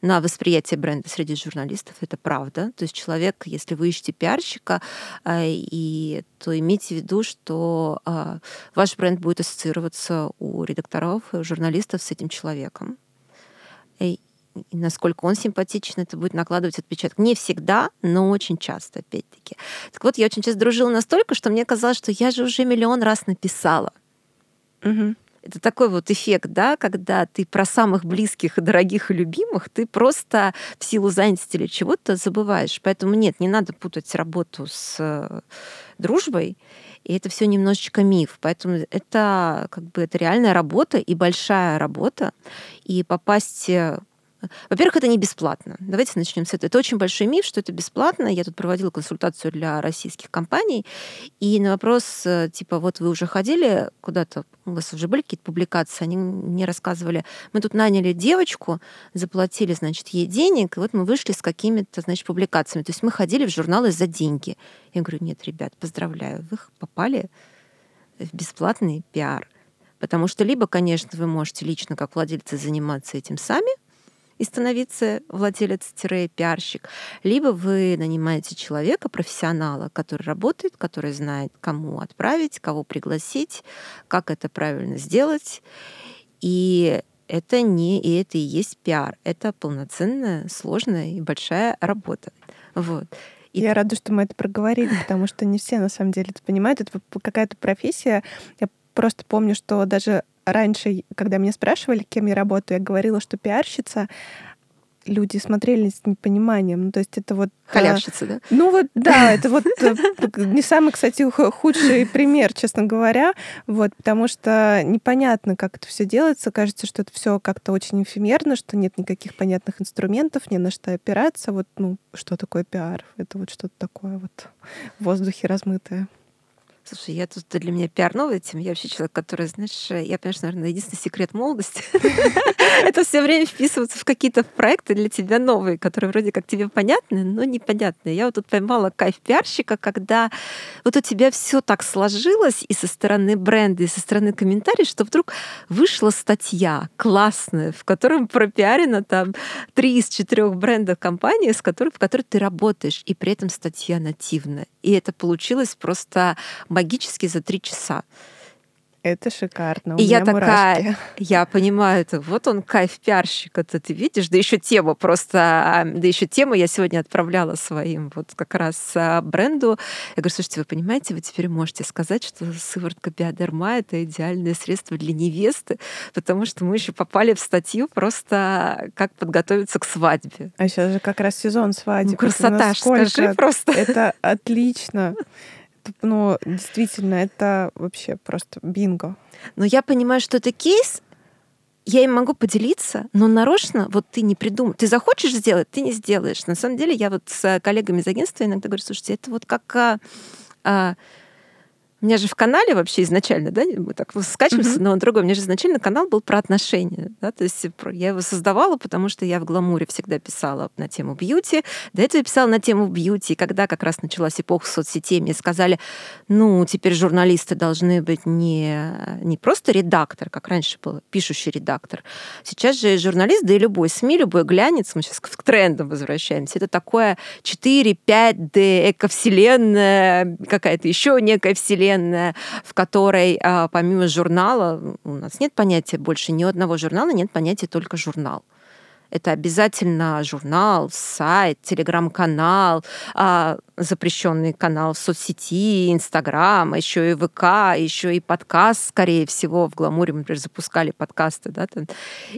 B: на восприятие бренда среди журналистов. Это правда. То есть человек, если вы ищете пиарщика, а, и, то имейте в виду, что а, ваш бренд будет ассоциироваться у редакторов, журналистов с этим человеком. И насколько он симпатичен, это будет накладывать отпечаток. Не всегда, но очень часто, опять-таки. Так вот, я очень часто дружила настолько, что мне казалось, что я же уже миллион раз написала.
A: Угу.
B: Это такой вот эффект, да, когда ты про самых близких и дорогих и любимых, ты просто в силу занятости или чего-то забываешь. Поэтому нет, не надо путать работу с э, дружбой. И это все немножечко миф. Поэтому это как бы это реальная работа и большая работа. И попасть э, во-первых, это не бесплатно. Давайте начнем с этого. Это очень большой миф, что это бесплатно. Я тут проводила консультацию для российских компаний, и на вопрос, э, типа, вот вы уже ходили куда-то, у вас уже были какие-то публикации, они мне рассказывали, мы тут наняли девочку, заплатили, значит, ей денег, и вот мы вышли с какими-то, значит, публикациями. То есть мы ходили в журналы за деньги. Я говорю, нет, ребят, поздравляю, вы попали в бесплатный пиар. Потому что либо, конечно, вы можете лично как владельцы заниматься этим сами, и становиться владелец-пиарщик, либо вы нанимаете человека, профессионала, который работает, который знает, кому отправить, кого пригласить, как это правильно сделать. И это не и это и есть пиар. Это полноценная, сложная и большая работа. Вот.
A: И... Я рада, что мы это проговорили, потому что не все на самом деле это понимают. Это какая-то профессия. Я просто помню, что даже раньше, когда меня спрашивали, кем я работаю, я говорила, что пиарщица, люди смотрели с непониманием. Ну, то есть это вот...
B: Халявщица,
A: а,
B: да?
A: Ну вот, да, это вот э, не самый, кстати, худший пример, честно говоря, вот, потому что непонятно, как это все делается. Кажется, что это все как-то очень эфемерно, что нет никаких понятных инструментов, не на что опираться. Вот, ну, что такое пиар? Это вот что-то такое вот в воздухе размытое.
B: Слушай, я тут для меня пиар новая тема. Я вообще человек, который, знаешь, я, конечно, наверное, единственный секрет молодости — это все время вписываться в какие-то проекты для тебя новые, которые вроде как тебе понятны, но непонятные. Я вот тут поймала кайф пиарщика, когда вот у тебя все так сложилось и со стороны бренда, и со стороны комментариев, что вдруг вышла статья классная, в котором пропиарено там три из четырех брендов компании, с которой, в которой ты работаешь, и при этом статья нативная. И это получилось просто магически за три часа.
A: Это шикарно.
B: и я такая, я понимаю, это вот он кайф пиарщика, это ты видишь, да еще тема просто, а, да еще тема я сегодня отправляла своим вот как раз а, бренду. Я говорю, слушайте, вы понимаете, вы теперь можете сказать, что сыворотка биодерма это идеальное средство для невесты, потому что мы еще попали в статью просто как подготовиться к свадьбе.
A: А сейчас же как раз сезон свадьбы. Ну,
B: красота, скажи просто.
A: Это отлично ну, действительно, это вообще просто бинго.
B: Но я понимаю, что это кейс, я им могу поделиться, но нарочно вот ты не придумал. Ты захочешь сделать, ты не сделаешь. На самом деле я вот с коллегами из агентства иногда говорю, слушайте, это вот как а, а, у меня же в канале вообще изначально, да, мы так скачиваемся, mm-hmm. но другой, у меня же изначально канал был про отношения, да, то есть я его создавала, потому что я в гламуре всегда писала на тему бьюти, до этого я писала на тему бьюти, и когда как раз началась эпоха соцсетей, мне сказали, ну, теперь журналисты должны быть не, не просто редактор, как раньше был, пишущий редактор. Сейчас же журналист, да и любой СМИ, любой глянец, мы сейчас к трендам возвращаемся, это такое 4-5D, эковселенная, какая-то еще некая вселенная, вселенная, в которой а, помимо журнала у нас нет понятия больше ни одного журнала, нет понятия только журнал. Это обязательно журнал, сайт, телеграм-канал, а, запрещенный канал в соцсети, Инстаграм, еще и ВК, еще и подкаст, скорее всего, в Гламуре мы, например, запускали подкасты, да, там.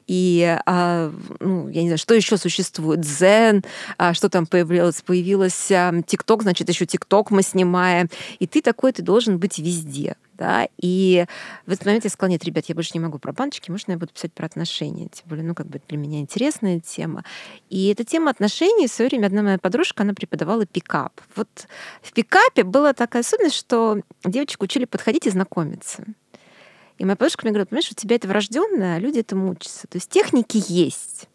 B: и, а, ну, я не знаю, что еще существует, Зен, а, что там появилось, появилось ТикТок, значит, еще ТикТок мы снимаем, и ты такой, ты должен быть везде да, и в этот момент я сказала, нет, ребят, я больше не могу про баночки, можно я буду писать про отношения, тем более, ну, как бы для меня интересная тема. И эта тема отношений, в свое время одна моя подружка, она преподавала пикап. Вот в пикапе была такая особенность, что девочек учили подходить и знакомиться. И моя подружка мне говорит, понимаешь, у тебя это врожденное, а люди этому учатся. То есть техники есть.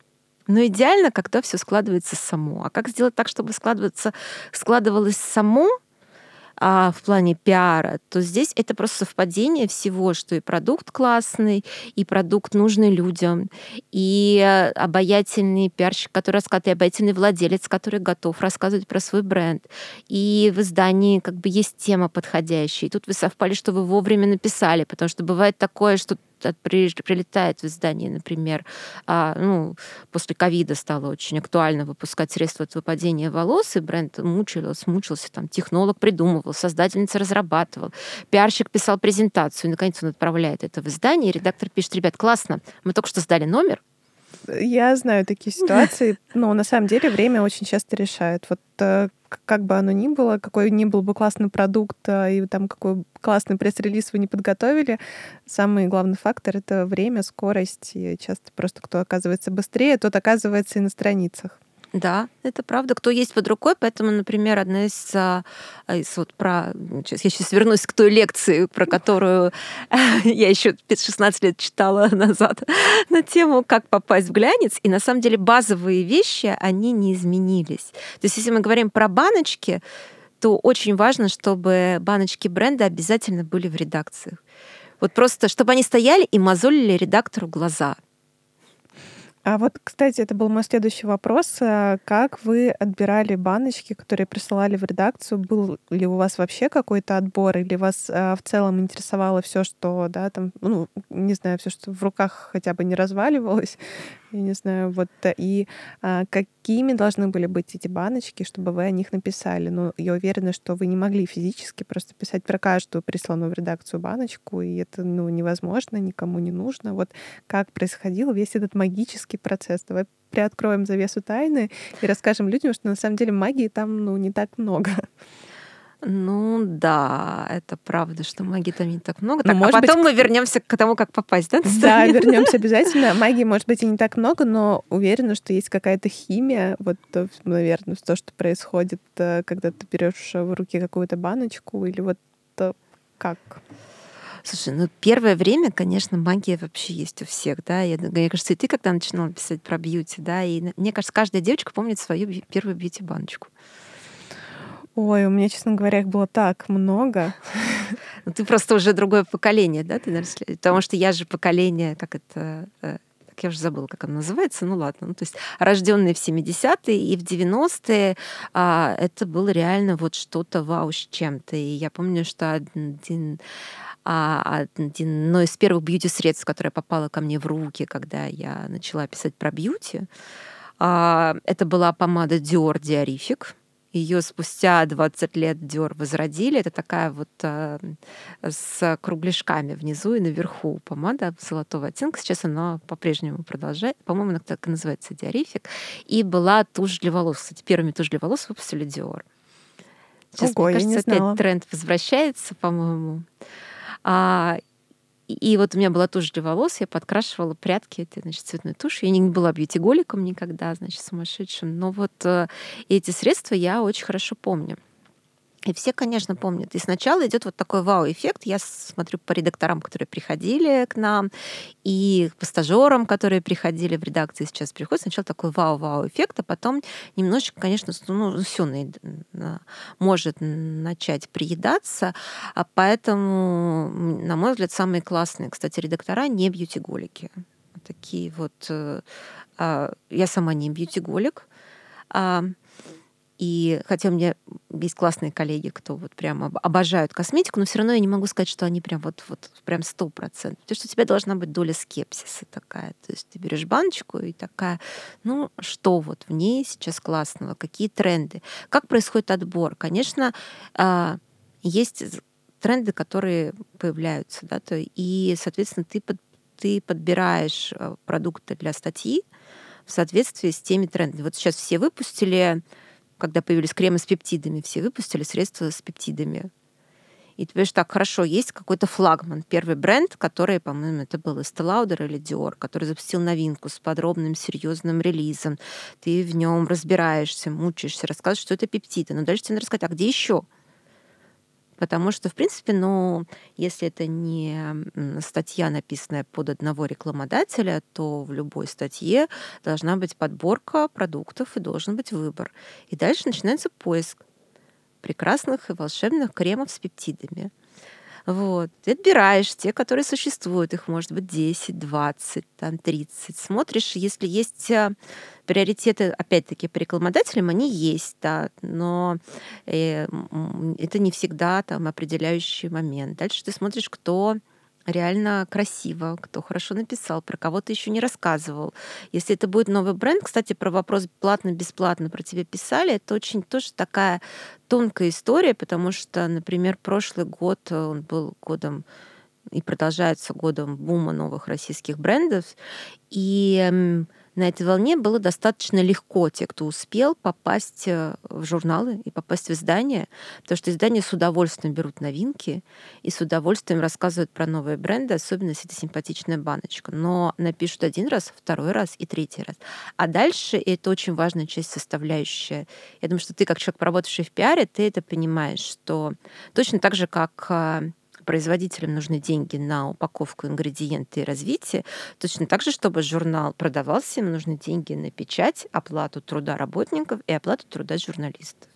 B: Но идеально, когда все складывается само. А как сделать так, чтобы складываться, складывалось само, а, в плане пиара, то здесь это просто совпадение всего, что и продукт классный, и продукт нужный людям, и э, обаятельный пиарщик, который рассказывает, и обаятельный владелец, который готов рассказывать про свой бренд. И в издании как бы есть тема подходящая. И тут вы совпали, что вы вовремя написали, потому что бывает такое, что прилетает в издание, например, а, ну, после ковида стало очень актуально выпускать средства от выпадения волос, и бренд мучился, мучился, там, технолог придумывал, создательница разрабатывал, пиарщик писал презентацию, и, наконец, он отправляет это в издание, и редактор пишет, ребят, классно, мы только что сдали номер,
A: я знаю такие ситуации, но на самом деле время очень часто решает. Вот э, как бы оно ни было, какой ни был бы классный продукт, а, и там какой классный пресс-релиз вы не подготовили, самый главный фактор — это время, скорость. И часто просто кто оказывается быстрее, тот оказывается и на страницах.
B: Да, это правда. Кто есть под рукой, поэтому, например, одна из, а, из вот про... Сейчас, я сейчас вернусь к той лекции, про которую я еще 16 лет читала назад на тему «Как попасть в глянец». И на самом деле базовые вещи, они не изменились. То есть если мы говорим про баночки, то очень важно, чтобы баночки бренда обязательно были в редакциях. Вот просто, чтобы они стояли и мозолили редактору глаза.
A: А вот, кстати, это был мой следующий вопрос. А как вы отбирали баночки, которые присылали в редакцию? Был ли у вас вообще какой-то отбор, или вас а, в целом интересовало все, что, да, там, ну, не знаю, все, что в руках хотя бы не разваливалось? Я не знаю, вот э, и а, какими должны были быть эти баночки, чтобы вы о них написали? Ну, я уверена, что вы не могли физически просто писать про каждую присланную в редакцию баночку, и это ну, невозможно, никому не нужно. Вот как происходил весь этот магический процесс? Давай приоткроем завесу тайны и расскажем людям, что на самом деле магии там ну, не так много.
B: Ну да, это правда, что магии там не так много. Ну, так, а потом быть... мы вернемся к тому, как попасть, да?
A: Да, вернемся обязательно. Магии, может быть, и не так много, но уверена, что есть какая-то химия, вот, наверное, то, что происходит, э, когда ты берешь в руки какую-то баночку, или вот как?
B: Слушай, ну первое время, конечно, магия вообще есть у всех, да. Я, мне кажется, и ты когда начинала писать про бьюти, да, и мне кажется, каждая девочка помнит свою первую бьюти-баночку.
A: Ой, у меня, честно говоря, их было так много.
B: Ну, ты просто уже другое поколение, да? Потому что я же поколение, как это э, я уже забыла, как оно называется, ну ладно, ну, то есть рожденные в 70-е и в 90-е а, это было реально вот что-то вау с чем-то. И я помню, что один, а, одно из первых бьюти-средств, которое попало ко мне в руки, когда я начала писать про бьюти, а, это была помада Dior Diorific ее спустя 20 лет Dior возродили. Это такая вот э, с кругляшками внизу и наверху помада золотого оттенка. Сейчас она по-прежнему продолжает. По-моему, она так и называется диарифик. И была тушь для волос. Кстати, первыми тушь для волос выпустили Dior. Сейчас, Ого, мне кажется, опять тренд возвращается, по-моему. А, и вот у меня была тушь для волос, я подкрашивала прятки этой, значит, цветной тушью. Я не была бьюти-голиком никогда, значит, сумасшедшим. Но вот э, эти средства я очень хорошо помню. И все, конечно, помнят. И сначала идет вот такой вау-эффект. Я смотрю по редакторам, которые приходили к нам, и по стажерам, которые приходили в редакции, сейчас приходят. Сначала такой вау-вау-эффект, а потом немножечко, конечно, ну, все может начать приедаться. А поэтому, на мой взгляд, самые классные, кстати, редактора не бьюти-голики. Такие вот... Э, а, я сама не бьюти-голик, а и хотя у меня есть классные коллеги, кто вот прям обожают косметику, но все равно я не могу сказать, что они прям вот, вот прям сто процентов. Потому что у тебя должна быть доля скепсиса такая. То есть ты берешь баночку и такая, ну что вот в ней сейчас классного, какие тренды, как происходит отбор. Конечно, а, есть тренды, которые появляются, да, то, и, соответственно, ты, под, ты подбираешь э, продукты для статьи в соответствии с теми трендами. Вот сейчас все выпустили когда появились кремы с пептидами, все выпустили средства с пептидами. И ты понимаешь, так, хорошо, есть какой-то флагман, первый бренд, который, по-моему, это был Estee Lauder или Dior, который запустил новинку с подробным, серьезным релизом. Ты в нем разбираешься, мучаешься, рассказываешь, что это пептиды. Но дальше тебе надо рассказать, а где еще? Потому что, в принципе, ну, если это не статья, написанная под одного рекламодателя, то в любой статье должна быть подборка продуктов и должен быть выбор. И дальше начинается поиск прекрасных и волшебных кремов с пептидами. Вот. Ты отбираешь те, которые существуют. Их может быть 10, 20, там, 30. Смотришь, если есть а, приоритеты, опять-таки, по рекламодателям, они есть, да, но э, это не всегда там определяющий момент. Дальше ты смотришь, кто реально красиво, кто хорошо написал, про кого то еще не рассказывал. Если это будет новый бренд, кстати, про вопрос платно-бесплатно про тебя писали, это очень тоже такая тонкая история, потому что, например, прошлый год, э, он был годом и продолжается годом бума новых российских брендов, и на этой волне было достаточно легко те, кто успел попасть э, в журналы и попасть в издания, потому что издания с удовольствием берут новинки и с удовольствием рассказывают про новые бренды, особенно если это симпатичная баночка. Но напишут один раз, второй раз и третий раз. А дальше, и это очень важная часть составляющая, я думаю, что ты как человек, работающий в пиаре, ты это понимаешь, что точно так же, как а, производителям нужны деньги на упаковку, ингредиенты и развитие, точно так же, чтобы журнал продавался, им нужны деньги на печать, оплату труда работников и оплату труда журналистов.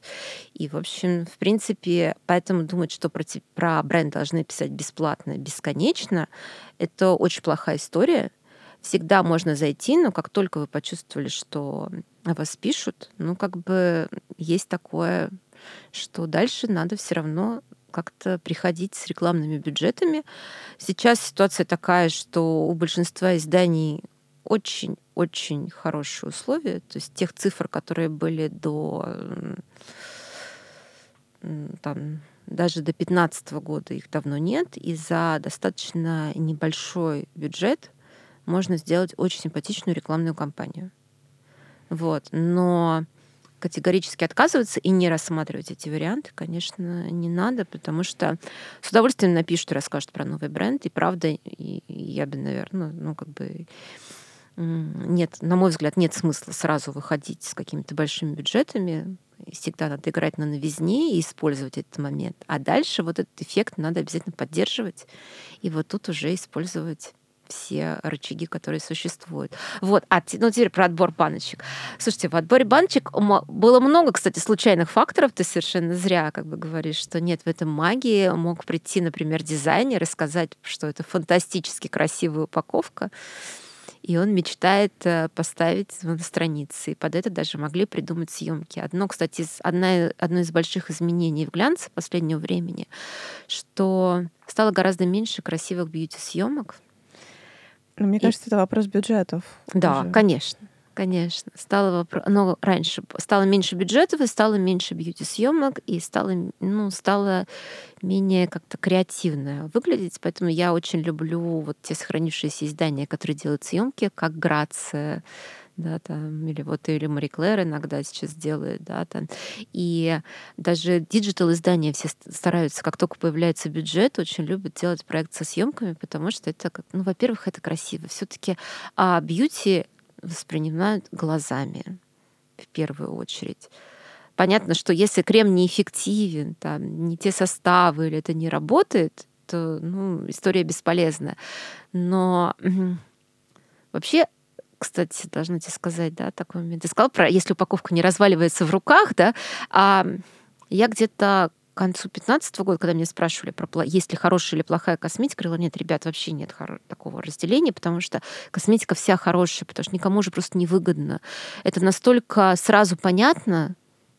B: И, в общем, в принципе, поэтому думать, что про, про бренд должны писать бесплатно, бесконечно, это очень плохая история. Всегда можно зайти, но как только вы почувствовали, что вас пишут, ну, как бы есть такое, что дальше надо все равно как-то приходить с рекламными бюджетами. Сейчас ситуация такая, что у большинства изданий очень-очень хорошие условия. То есть тех цифр, которые были до там, даже до 2015 года их давно нет, и за достаточно небольшой бюджет можно сделать очень симпатичную рекламную кампанию. Вот. Но категорически отказываться и не рассматривать эти варианты, конечно, не надо, потому что с удовольствием напишут и расскажут про новый бренд, и правда, и, я бы, наверное, ну, как бы нет, на мой взгляд, нет смысла сразу выходить с какими-то большими бюджетами. Всегда надо играть на новизне и использовать этот момент. А дальше вот этот эффект надо обязательно поддерживать. И вот тут уже использовать все рычаги, которые существуют. Вот, а ну, теперь про отбор баночек. Слушайте, в отборе баночек было много, кстати, случайных факторов. Ты совершенно зря как бы говоришь, что нет в этом магии. Мог прийти, например, дизайнер и сказать, что это фантастически красивая упаковка, и он мечтает э, поставить на странице. И под это даже могли придумать съемки. Одно, кстати, одна, одно из больших изменений в глянце последнего времени, что стало гораздо меньше красивых бьюти-съемок,
A: но мне кажется, и... это вопрос бюджетов.
B: Да, уже. конечно. Конечно. Стало вопрос... Но раньше стало меньше бюджетов, и стало меньше бьюти-съемок, и стало, ну, стало менее как-то креативно выглядеть. Поэтому я очень люблю вот те сохранившиеся издания, которые делают съемки, как Грация, да, там, или вот или Мари Клэр иногда сейчас делает, да, там. И даже digital издания все стараются, как только появляется бюджет, очень любят делать проект со съемками, потому что это, ну, во-первых, это красиво. Все-таки а beauty воспринимают глазами в первую очередь. Понятно, что если крем неэффективен, там, не те составы или это не работает, то ну, история бесполезна. Но вообще кстати, должна тебе сказать, да, такой момент. Ты сказал про, если упаковка не разваливается в руках, да, а я где-то к концу 2015 года, когда меня спрашивали, про, есть ли хорошая или плохая косметика, говорила, нет, ребят, вообще нет такого разделения, потому что косметика вся хорошая, потому что никому же просто невыгодно. Это настолько сразу понятно,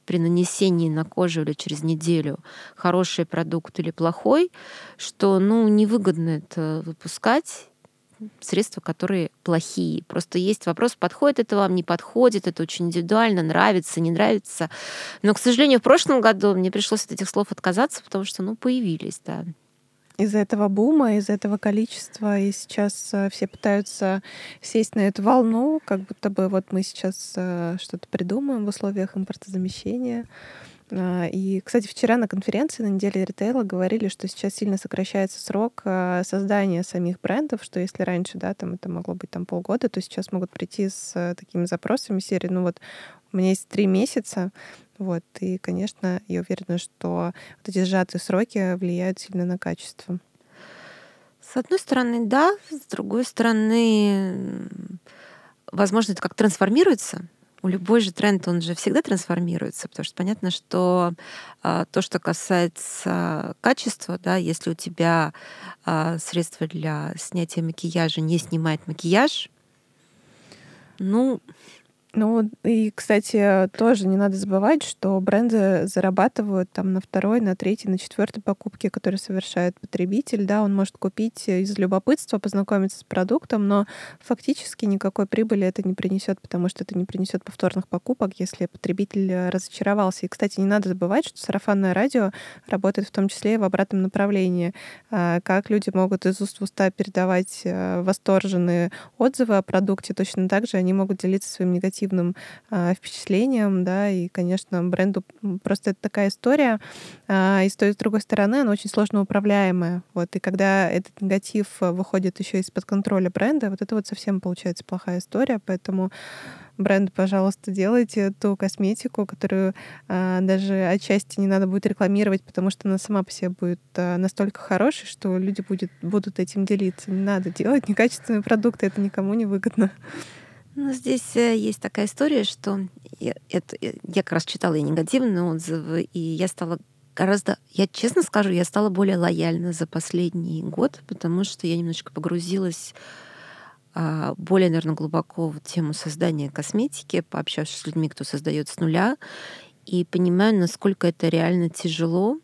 B: при нанесении на кожу или через неделю хороший продукт или плохой, что ну, невыгодно это выпускать средства, которые плохие. Просто есть вопрос, подходит это вам, не подходит, это очень индивидуально, нравится, не нравится. Но, к сожалению, в прошлом году мне пришлось от этих слов отказаться, потому что, ну, появились, да.
A: Из-за этого бума, из-за этого количества, и сейчас э, все пытаются сесть на эту волну, как будто бы вот мы сейчас э, что-то придумаем в условиях импортозамещения. А, и, кстати, вчера на конференции на неделе ритейла говорили, что сейчас сильно сокращается срок а, создания самих брендов, что если раньше, да, там это могло быть там полгода, то сейчас могут прийти с э, такими запросами серии, ну вот у меня есть три месяца, вот, и, конечно, я уверена, что вот эти сжатые сроки влияют сильно на качество.
B: С одной стороны, да, с другой стороны, возможно, это как трансформируется, любой же тренд, он же всегда трансформируется, потому что понятно, что а, то, что касается качества, да, если у тебя а, средство для снятия макияжа не снимает макияж, ну,
A: ну, и, кстати, тоже не надо забывать, что бренды зарабатывают там на второй, на третьей, на четвертой покупке, которые совершает потребитель. Да, он может купить из любопытства, познакомиться с продуктом, но фактически никакой прибыли это не принесет, потому что это не принесет повторных покупок, если потребитель разочаровался. И, кстати, не надо забывать, что сарафанное радио работает в том числе и в обратном направлении. А, как люди могут из уст в уста передавать э, восторженные отзывы о продукте, точно так же они могут делиться своим негативным позитивным э, впечатлением, да, и, конечно, бренду просто это такая история, э, и с той, с другой стороны, она очень сложно управляемая, вот, и когда этот негатив выходит еще из-под контроля бренда, вот это вот совсем получается плохая история, поэтому бренд, пожалуйста, делайте ту косметику, которую а, даже отчасти не надо будет рекламировать, потому что она сама по себе будет а, настолько хорошей, что люди будет, будут этим делиться. Не надо делать некачественные продукты, это никому не выгодно.
B: Ну, здесь э, есть такая история, что я, это, я как раз читала и негативные отзывы, и я стала гораздо, я честно скажу, я стала более лояльна за последний год, потому что я немножечко погрузилась а, более, наверное, глубоко в тему создания косметики, пообщавшись с людьми, кто создает с нуля, и понимаю, насколько это реально тяжело.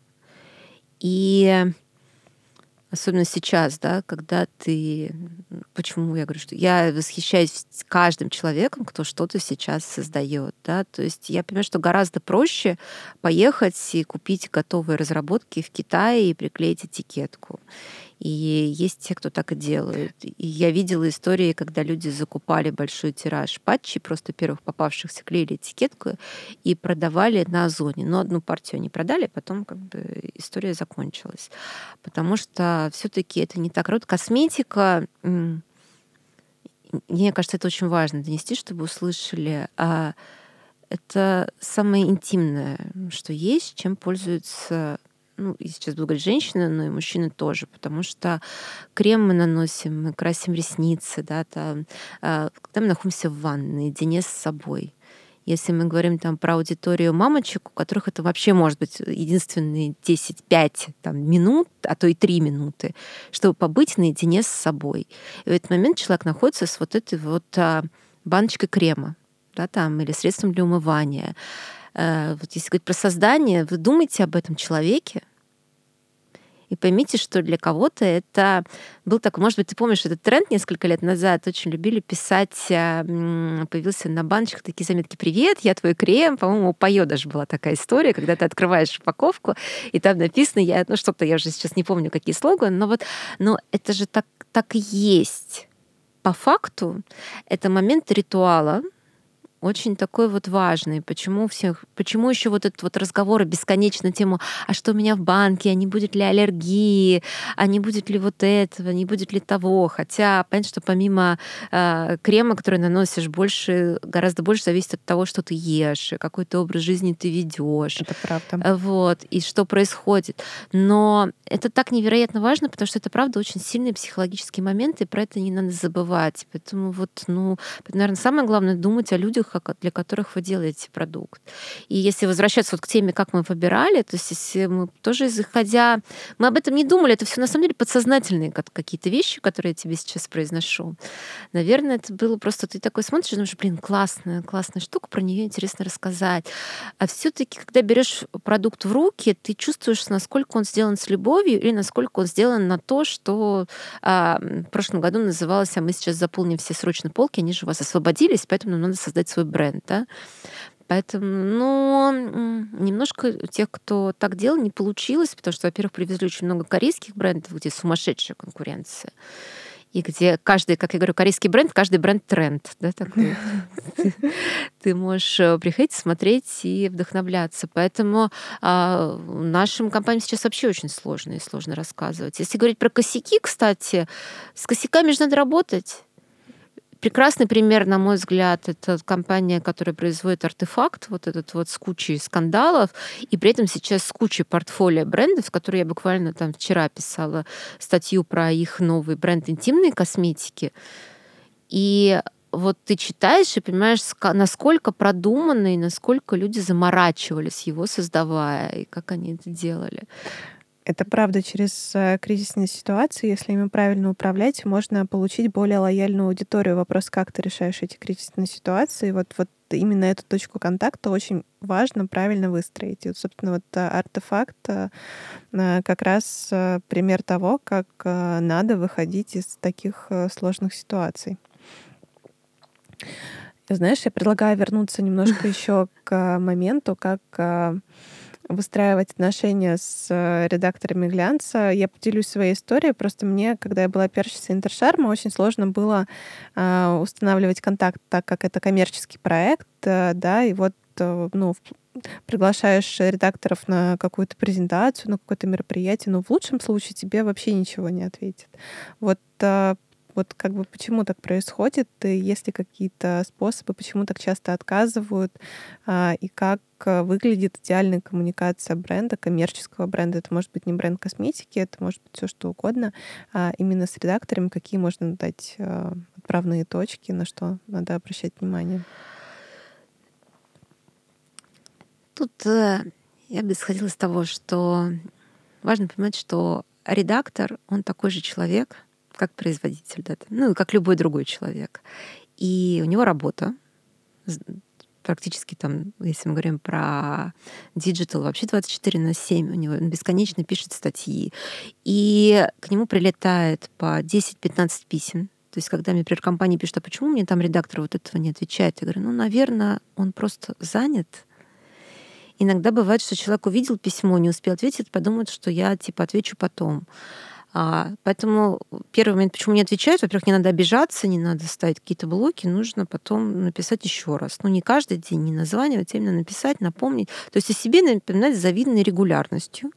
B: И особенно сейчас, да, когда ты... Почему я говорю, что я восхищаюсь каждым человеком, кто что-то сейчас создает, да, то есть я понимаю, что гораздо проще поехать и купить готовые разработки в Китае и приклеить этикетку. И есть те, кто так и делают. И я видела истории, когда люди закупали большой тираж патчей, просто первых попавшихся клеили этикетку и продавали на Озоне. Но одну партию они продали, потом как бы история закончилась. Потому что все таки это не так круто. Косметика мне кажется, это очень важно донести, чтобы услышали. А это самое интимное, что есть, чем пользуются ну, и сейчас буду говорить женщины, но и мужчины тоже, потому что крем мы наносим, мы красим ресницы, да, там, э, когда мы находимся в ванной, наедине с собой. Если мы говорим там про аудиторию мамочек, у которых это вообще может быть единственные 10-5 там, минут, а то и 3 минуты, чтобы побыть наедине с собой. И в этот момент человек находится с вот этой вот а, баночкой крема, да, там, или средством для умывания, вот если говорить про создание, вы думаете об этом человеке, и поймите, что для кого-то это был такой, может быть, ты помнишь этот тренд несколько лет назад, очень любили писать, а, появился на баночках такие заметки «Привет, я твой крем». По-моему, у Пайо даже была такая история, когда ты открываешь упаковку, и там написано, я, ну что-то, я уже сейчас не помню, какие слоганы, но вот, но это же так, так и есть. По факту это момент ритуала, очень такой вот важный. Почему всех, почему еще вот этот вот разговор бесконечно тему, а что у меня в банке, а не будет ли аллергии, а не будет ли вот этого, не будет ли того. Хотя, понятно, что помимо э, крема, который наносишь, больше, гораздо больше зависит от того, что ты ешь, какой то образ жизни ты ведешь.
A: Это правда.
B: Вот, и что происходит. Но это так невероятно важно, потому что это, правда, очень сильные психологические моменты, и про это не надо забывать. Поэтому вот, ну, наверное, самое главное думать о людях, для которых вы делаете продукт. И если возвращаться вот к теме, как мы выбирали, то есть если мы тоже заходя, мы об этом не думали, это все на самом деле подсознательные какие-то вещи, которые я тебе сейчас произношу. Наверное, это было просто ты такой смотришь думаешь, блин, классная, классная штука, про нее интересно рассказать. А все-таки, когда берешь продукт в руки, ты чувствуешь, насколько он сделан с любовью или насколько он сделан на то, что а, в прошлом году называлось, а мы сейчас заполним все срочно полки, они же у вас освободились, поэтому нам надо создать свой бренд, да. Поэтому, ну, немножко тех, кто так делал, не получилось, потому что, во-первых, привезли очень много корейских брендов, где сумасшедшая конкуренция. И где каждый, как я говорю, корейский бренд, каждый бренд тренд, да, такой. Ты можешь э, приходить, смотреть и вдохновляться. Поэтому а, нашим компаниям сейчас вообще очень сложно и сложно рассказывать. Если говорить про косяки, кстати, с косяками же надо работать. Прекрасный пример, на мой взгляд, это компания, которая производит артефакт, вот этот вот с кучей скандалов, и при этом сейчас с кучей портфолио брендов, которые я буквально там вчера писала статью про их новый бренд интимной косметики. И вот ты читаешь и понимаешь, насколько продуманно насколько люди заморачивались его создавая, и как они это делали.
A: Это правда, через э, кризисные ситуации, если ими правильно управлять, можно получить более лояльную аудиторию. Вопрос, как ты решаешь эти кризисные ситуации. Вот, вот именно эту точку контакта очень важно правильно выстроить. И, вот, собственно, вот э, артефакт э, как раз пример того, как надо выходить из таких сложных ситуаций. Знаешь, я предлагаю вернуться немножко еще к моменту, как выстраивать отношения с э, редакторами глянца. Я поделюсь своей историей. Просто мне, когда я была перщицей Интершарма, очень сложно было э, устанавливать контакт, так как это коммерческий проект, э, да, и вот э, ну, приглашаешь редакторов на какую-то презентацию, на какое-то мероприятие, но в лучшем случае тебе вообще ничего не ответят. Вот э, вот как бы почему так происходит, и есть ли какие-то способы, почему так часто отказывают, а, и как э, выглядит идеальная коммуникация бренда, коммерческого бренда. Это может быть не бренд косметики, это может быть все что угодно. А именно с редакторами какие можно дать а, отправные точки, на что надо обращать внимание.
B: Тут э, я бы исходила из того, что важно понимать, что редактор, он такой же человек, как производитель, да, ну, как любой другой человек. И у него работа, практически там, если мы говорим про digital, вообще 24 на 7. У него он бесконечно пишет статьи. И к нему прилетает по 10-15 писем. То есть, когда мне, например, компания пишет, а почему мне там редактор вот этого не отвечает? Я говорю, ну, наверное, он просто занят. Иногда бывает, что человек увидел письмо, не успел ответить, подумает, что я, типа, отвечу потом. А, поэтому первый момент, почему не отвечают, во-первых, не надо обижаться, не надо ставить какие-то блоки, нужно потом написать еще раз. Ну, не каждый день, не названивать, а именно написать, напомнить. То есть о себе напоминать с завидной регулярностью.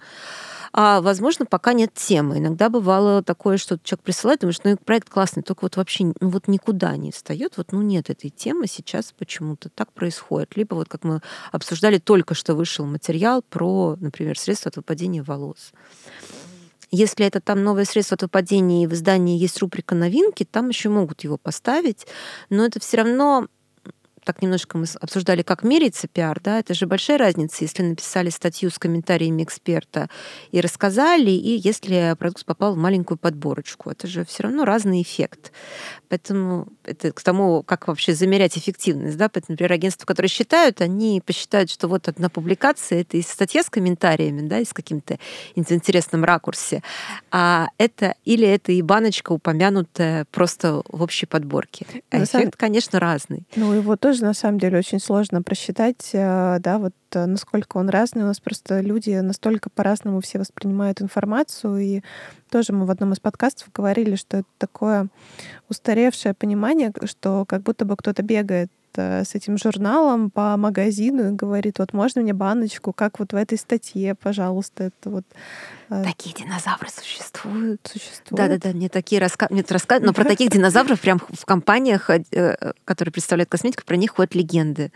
B: А, возможно, пока нет темы. Иногда бывало такое, что человек присылает, думаешь, ну, проект классный, только вот вообще ну, вот никуда не встает, вот ну нет этой темы сейчас почему-то так происходит. Либо вот как мы обсуждали, только что вышел материал про, например, средства от выпадения волос. Если это там новое средство от выпадения, и в издании есть рубрика новинки, там еще могут его поставить, но это все равно так немножко мы обсуждали, как меряется пиар, да, это же большая разница, если написали статью с комментариями эксперта и рассказали, и если продукт попал в маленькую подборочку. Это же все равно разный эффект. Поэтому это к тому, как вообще замерять эффективность. Да? Поэтому, например, агентства, которые считают, они посчитают, что вот одна публикация — это и статья с комментариями, да, и с каким-то интересным ракурсе, а это или это и баночка, упомянутая просто в общей подборке. А эффект, конечно, разный.
A: Ну, его тоже тоже на самом деле очень сложно просчитать, э, да, вот э, насколько он разный. У нас просто люди настолько по-разному все воспринимают информацию. И тоже мы в одном из подкастов говорили, что это такое устаревшее понимание, что как будто бы кто-то бегает с этим журналом по магазину и говорит, вот можно мне баночку, как вот в этой статье, пожалуйста, это вот.
B: Такие динозавры существуют.
A: Существуют.
B: Да-да-да, мне такие рассказы, нет рассказы, но про таких динозавров прям в компаниях, которые представляют косметику, про них ходят легенды.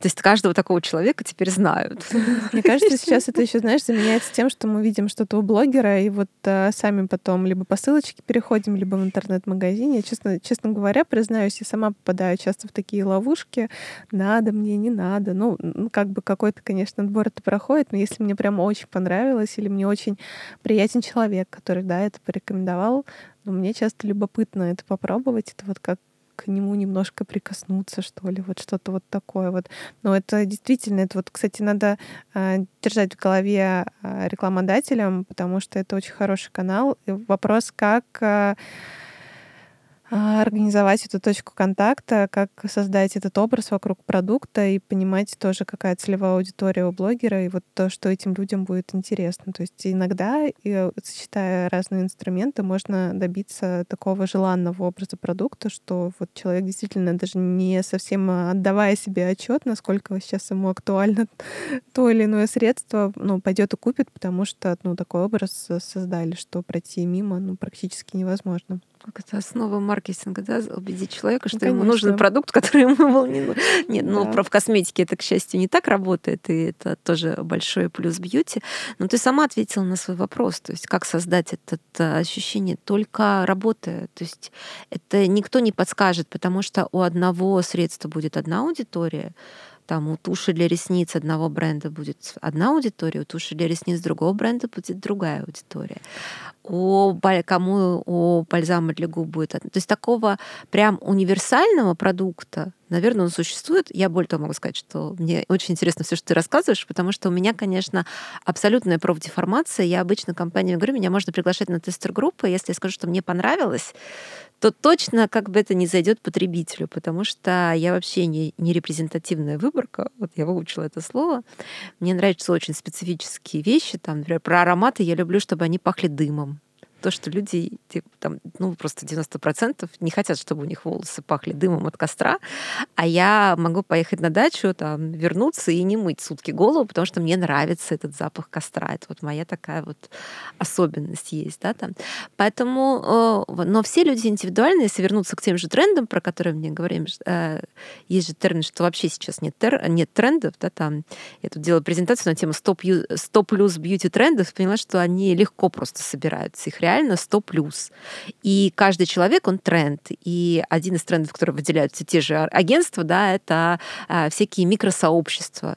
B: То есть каждого такого человека теперь знают.
A: Мне кажется, сейчас это еще, знаешь, заменяется тем, что мы видим что-то у блогера, и вот а, сами потом либо по ссылочке переходим, либо в интернет-магазине. Честно, честно говоря, признаюсь, я сама попадаю часто в такие ловушки. Надо мне, не надо. Ну, ну как бы какой-то, конечно, отбор это проходит, но если мне прям очень понравилось, или мне очень приятен человек, который, да, это порекомендовал, но мне часто любопытно это попробовать. Это вот как к нему немножко прикоснуться, что ли, вот что-то вот такое вот. Но это действительно, это вот, кстати, надо э, держать в голове э, рекламодателям, потому что это очень хороший канал. И вопрос, как э, а, организовать эту точку контакта, как создать этот образ вокруг продукта и понимать тоже, какая целевая аудитория у блогера и вот то, что этим людям будет интересно. То есть иногда, и, сочетая разные инструменты, можно добиться такого желанного образа продукта, что вот человек действительно даже не совсем отдавая себе отчет, насколько сейчас ему актуально то или иное средство, ну, пойдет и купит, потому что ну, такой образ создали, что пройти мимо ну, практически невозможно
B: как это основа маркетинга, да, убедить человека, что ну, ему нужен продукт, который ему был не нужен. Нет, ну, да. ну, в косметике это, к счастью, не так работает, и это тоже большой плюс бьюти. Но ты сама ответила на свой вопрос, то есть как создать это э, ощущение только работая. То есть это никто не подскажет, потому что у одного средства будет одна аудитория, там у туши для ресниц одного бренда будет одна аудитория, у туши для ресниц другого бренда будет другая аудитория. У кому у бальзама для губ будет... То есть такого прям универсального продукта, наверное, он существует. Я более того могу сказать, что мне очень интересно все, что ты рассказываешь, потому что у меня, конечно, абсолютная профдеформация. Я обычно компаниями говорю, меня можно приглашать на тестер-группы. Если я скажу, что мне понравилось, то точно как бы это не зайдет потребителю, потому что я вообще не, не репрезентативная выборка. Вот я выучила это слово. Мне нравятся очень специфические вещи. Там, например, про ароматы я люблю, чтобы они пахли дымом то, что люди, типа, там, ну, просто 90% не хотят, чтобы у них волосы пахли дымом от костра, а я могу поехать на дачу, там, вернуться и не мыть сутки голову, потому что мне нравится этот запах костра. Это вот моя такая вот особенность есть, да, там. Поэтому, э, но все люди индивидуальные, если вернуться к тем же трендам, про которые мне говорим, э, есть же термин, что вообще сейчас нет, тер, нет трендов, да, там, я тут делала презентацию на тему 100, 100 плюс бьюти трендов, поняла, что они легко просто собираются, их реально 100 плюс. И каждый человек, он тренд. И один из трендов, которые выделяют все те же агентства, да, это а, всякие микросообщества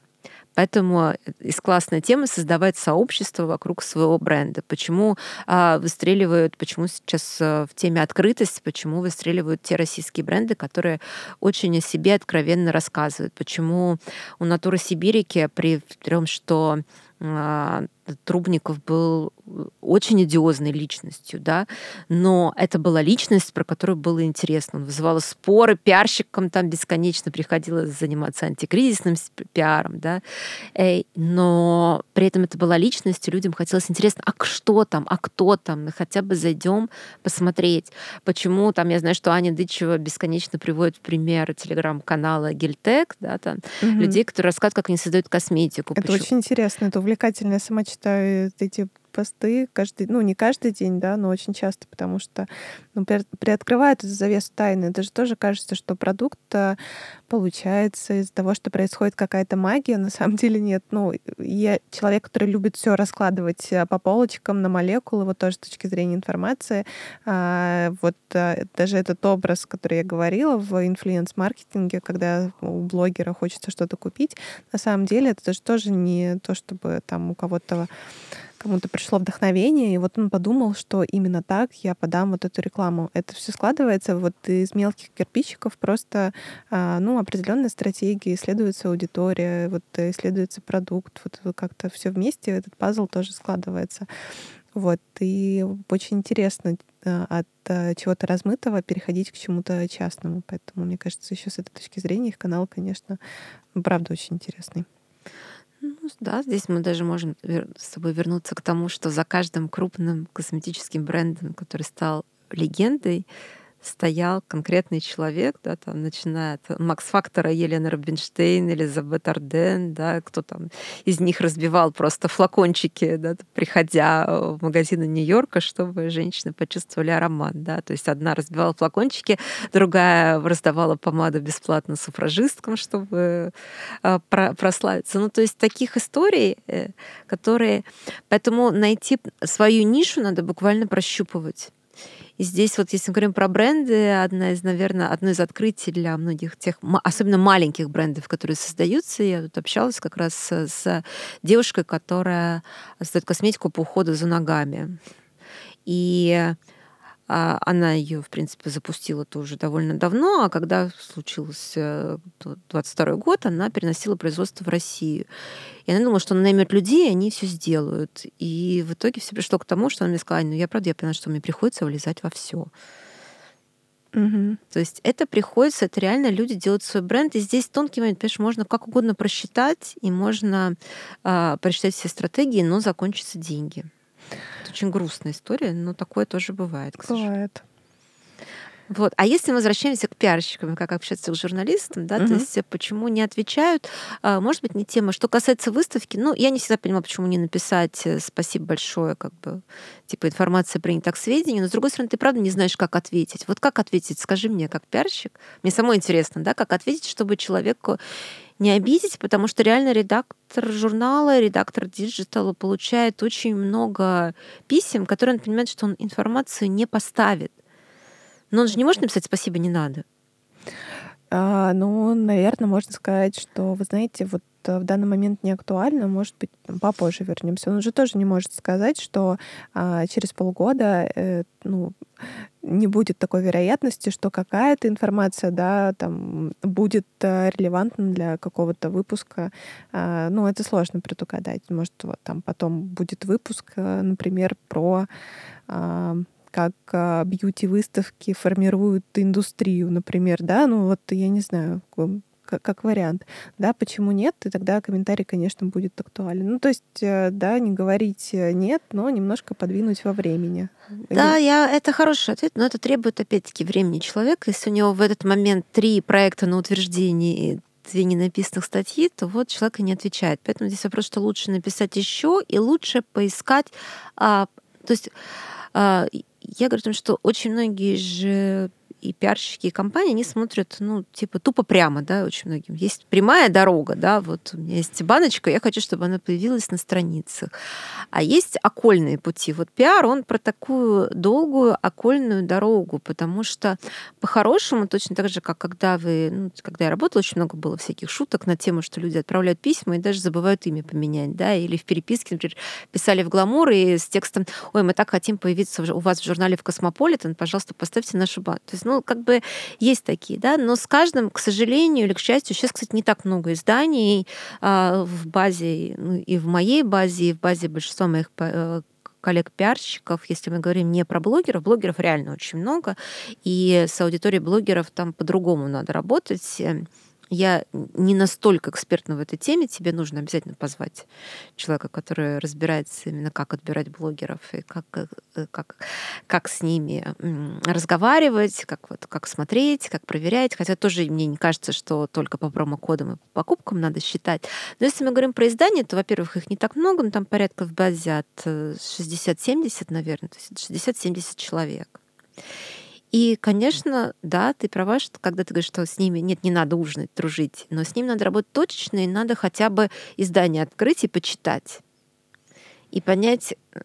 B: Поэтому из классной темы создавать сообщество вокруг своего бренда. Почему а, выстреливают, почему сейчас а, в теме открытости, почему выстреливают те российские бренды, которые очень о себе откровенно рассказывают. Почему у Натуры Сибирики при том, что а, Трубников был очень идиозной личностью, да, но это была личность, про которую было интересно. Он вызывал споры, пиарщикам там бесконечно приходилось заниматься антикризисным пиаром, да, но при этом это была личность, и людям хотелось интересно, а что там, а кто там, мы хотя бы зайдем посмотреть, почему там, я знаю, что Аня Дычева бесконечно приводит в пример телеграм-канала Гельтек, да, там, угу. людей, которые рассказывают, как они создают косметику.
A: Это почему... очень интересно, это увлекательная сама читаю эти посты каждый, ну, не каждый день, да, но очень часто, потому что ну, при, приоткрывает эту завесу тайны. Это же тоже кажется, что продукт получается из-за того, что происходит какая-то магия. На самом деле нет. Ну, я человек, который любит все раскладывать а, по полочкам на молекулы, вот тоже с точки зрения информации. А, вот а, даже этот образ, который я говорила в инфлюенс-маркетинге, когда у блогера хочется что-то купить, на самом деле это же тоже не то, чтобы там у кого-то кому-то пришло вдохновение, и вот он подумал, что именно так я подам вот эту рекламу. Это все складывается вот из мелких кирпичиков, просто а, ну, определенная стратегия, исследуется аудитория, вот исследуется продукт, вот как-то все вместе, этот пазл тоже складывается. Вот, и очень интересно а, от а, чего-то размытого переходить к чему-то частному. Поэтому, мне кажется, еще с этой точки зрения их канал, конечно, правда очень интересный.
B: Ну, да, здесь мы даже можем с тобой вернуться к тому, что за каждым крупным косметическим брендом, который стал легендой, стоял конкретный человек, да, там, начиная от Макс Фактора, Елена Рубинштейн, Элизабет Арден, да, кто там из них разбивал просто флакончики, да, приходя в магазины Нью-Йорка, чтобы женщины почувствовали аромат, да, то есть одна разбивала флакончики, другая раздавала помаду бесплатно суфражисткам, чтобы а, прославиться. Ну, то есть таких историй, э, которые... Поэтому найти свою нишу надо буквально прощупывать. И здесь вот, если мы говорим про бренды, одна из, наверное, одно из открытий для многих тех, особенно маленьких брендов, которые создаются, я тут общалась как раз с, девушкой, которая создает косметику по уходу за ногами. И она ее, в принципе, запустила тоже довольно давно, а когда случился 22 э, год, она переносила производство в Россию. И она думала, что она наймет людей, и они все сделают. И в итоге все пришло к тому, что она мне сказала, ну я правда, я поняла, что мне приходится влезать во все. Угу. То есть это приходится, это реально люди делают свой бренд. И здесь тонкий момент, понимаешь, можно как угодно просчитать, и можно э, просчитать все стратегии, но закончатся деньги очень грустная история, но такое тоже бывает.
A: Бывает.
B: Вот. А если мы возвращаемся к пиарщикам, как общаться с журналистом, да, угу. то есть почему не отвечают, а, может быть, не тема. Что касается выставки, ну, я не всегда понимаю, почему не написать э, спасибо большое, как бы, типа, информация принята к сведению, но, с другой стороны, ты правда не знаешь, как ответить. Вот как ответить, скажи мне, как пиарщик, мне самой интересно, да, как ответить, чтобы человеку не обидеть, потому что реально редактор журнала, редактор диджитала получает очень много писем, которые он понимает, что он информацию не поставит. Но он же не может написать «спасибо, не надо».
A: А, ну, наверное, можно сказать, что, вы знаете, вот э, в данный момент не актуально, может быть, там, попозже вернемся. Он уже тоже не может сказать, что а, через полгода э, ну, не будет такой вероятности, что какая-то информация да, там, будет э, релевантна для какого-то выпуска. А, ну, это сложно предугадать. Может, вот там потом будет выпуск, э, например, про а, как а, бьюти-выставки формируют индустрию, например, да, ну вот я не знаю, как, вариант, да, почему нет, и тогда комментарий, конечно, будет актуален. Ну, то есть, э, да, не говорить э, нет, но немножко подвинуть во времени.
B: Да, я, это хороший ответ, но это требует, опять-таки, времени человека. Если у него в этот момент три проекта на утверждение две ненаписанных статьи, то вот человек и не отвечает. Поэтому здесь вопрос, что лучше написать еще и лучше поискать. А, то есть а, я говорю о том, что очень многие же и пиарщики, и компании, они смотрят, ну, типа, тупо прямо, да, очень многим. Есть прямая дорога, да, вот у меня есть баночка, я хочу, чтобы она появилась на страницах. А есть окольные пути. Вот пиар, он про такую долгую окольную дорогу, потому что по-хорошему, точно так же, как когда вы, ну, когда я работала, очень много было всяких шуток на тему, что люди отправляют письма и даже забывают имя поменять, да, или в переписке, например, писали в гламур и с текстом, ой, мы так хотим появиться у вас в журнале в Космополитен, пожалуйста, поставьте нашу банку. То есть, ну, как бы есть такие, да, но с каждым, к сожалению или к счастью, сейчас, кстати, не так много изданий а, в базе, ну, и в моей базе, и в базе большинства моих э, коллег-пиарщиков, если мы говорим не про блогеров, блогеров реально очень много, и с аудиторией блогеров там по-другому надо работать я не настолько экспертна в этой теме, тебе нужно обязательно позвать человека, который разбирается именно как отбирать блогеров и как, э, как, как с ними разговаривать, как, вот, как смотреть, как проверять. Хотя тоже мне не кажется, что только по промокодам и по покупкам надо считать. Но если мы говорим про издания, то, во-первых, их не так много, но там порядка в базе от 60-70, э, наверное, то есть 60-70 человек. И, конечно, да, ты права, что когда ты говоришь, что с ними нет, не надо ужинать, дружить, но с ними надо работать точечно, и надо хотя бы издание открыть и почитать. И понять, Э,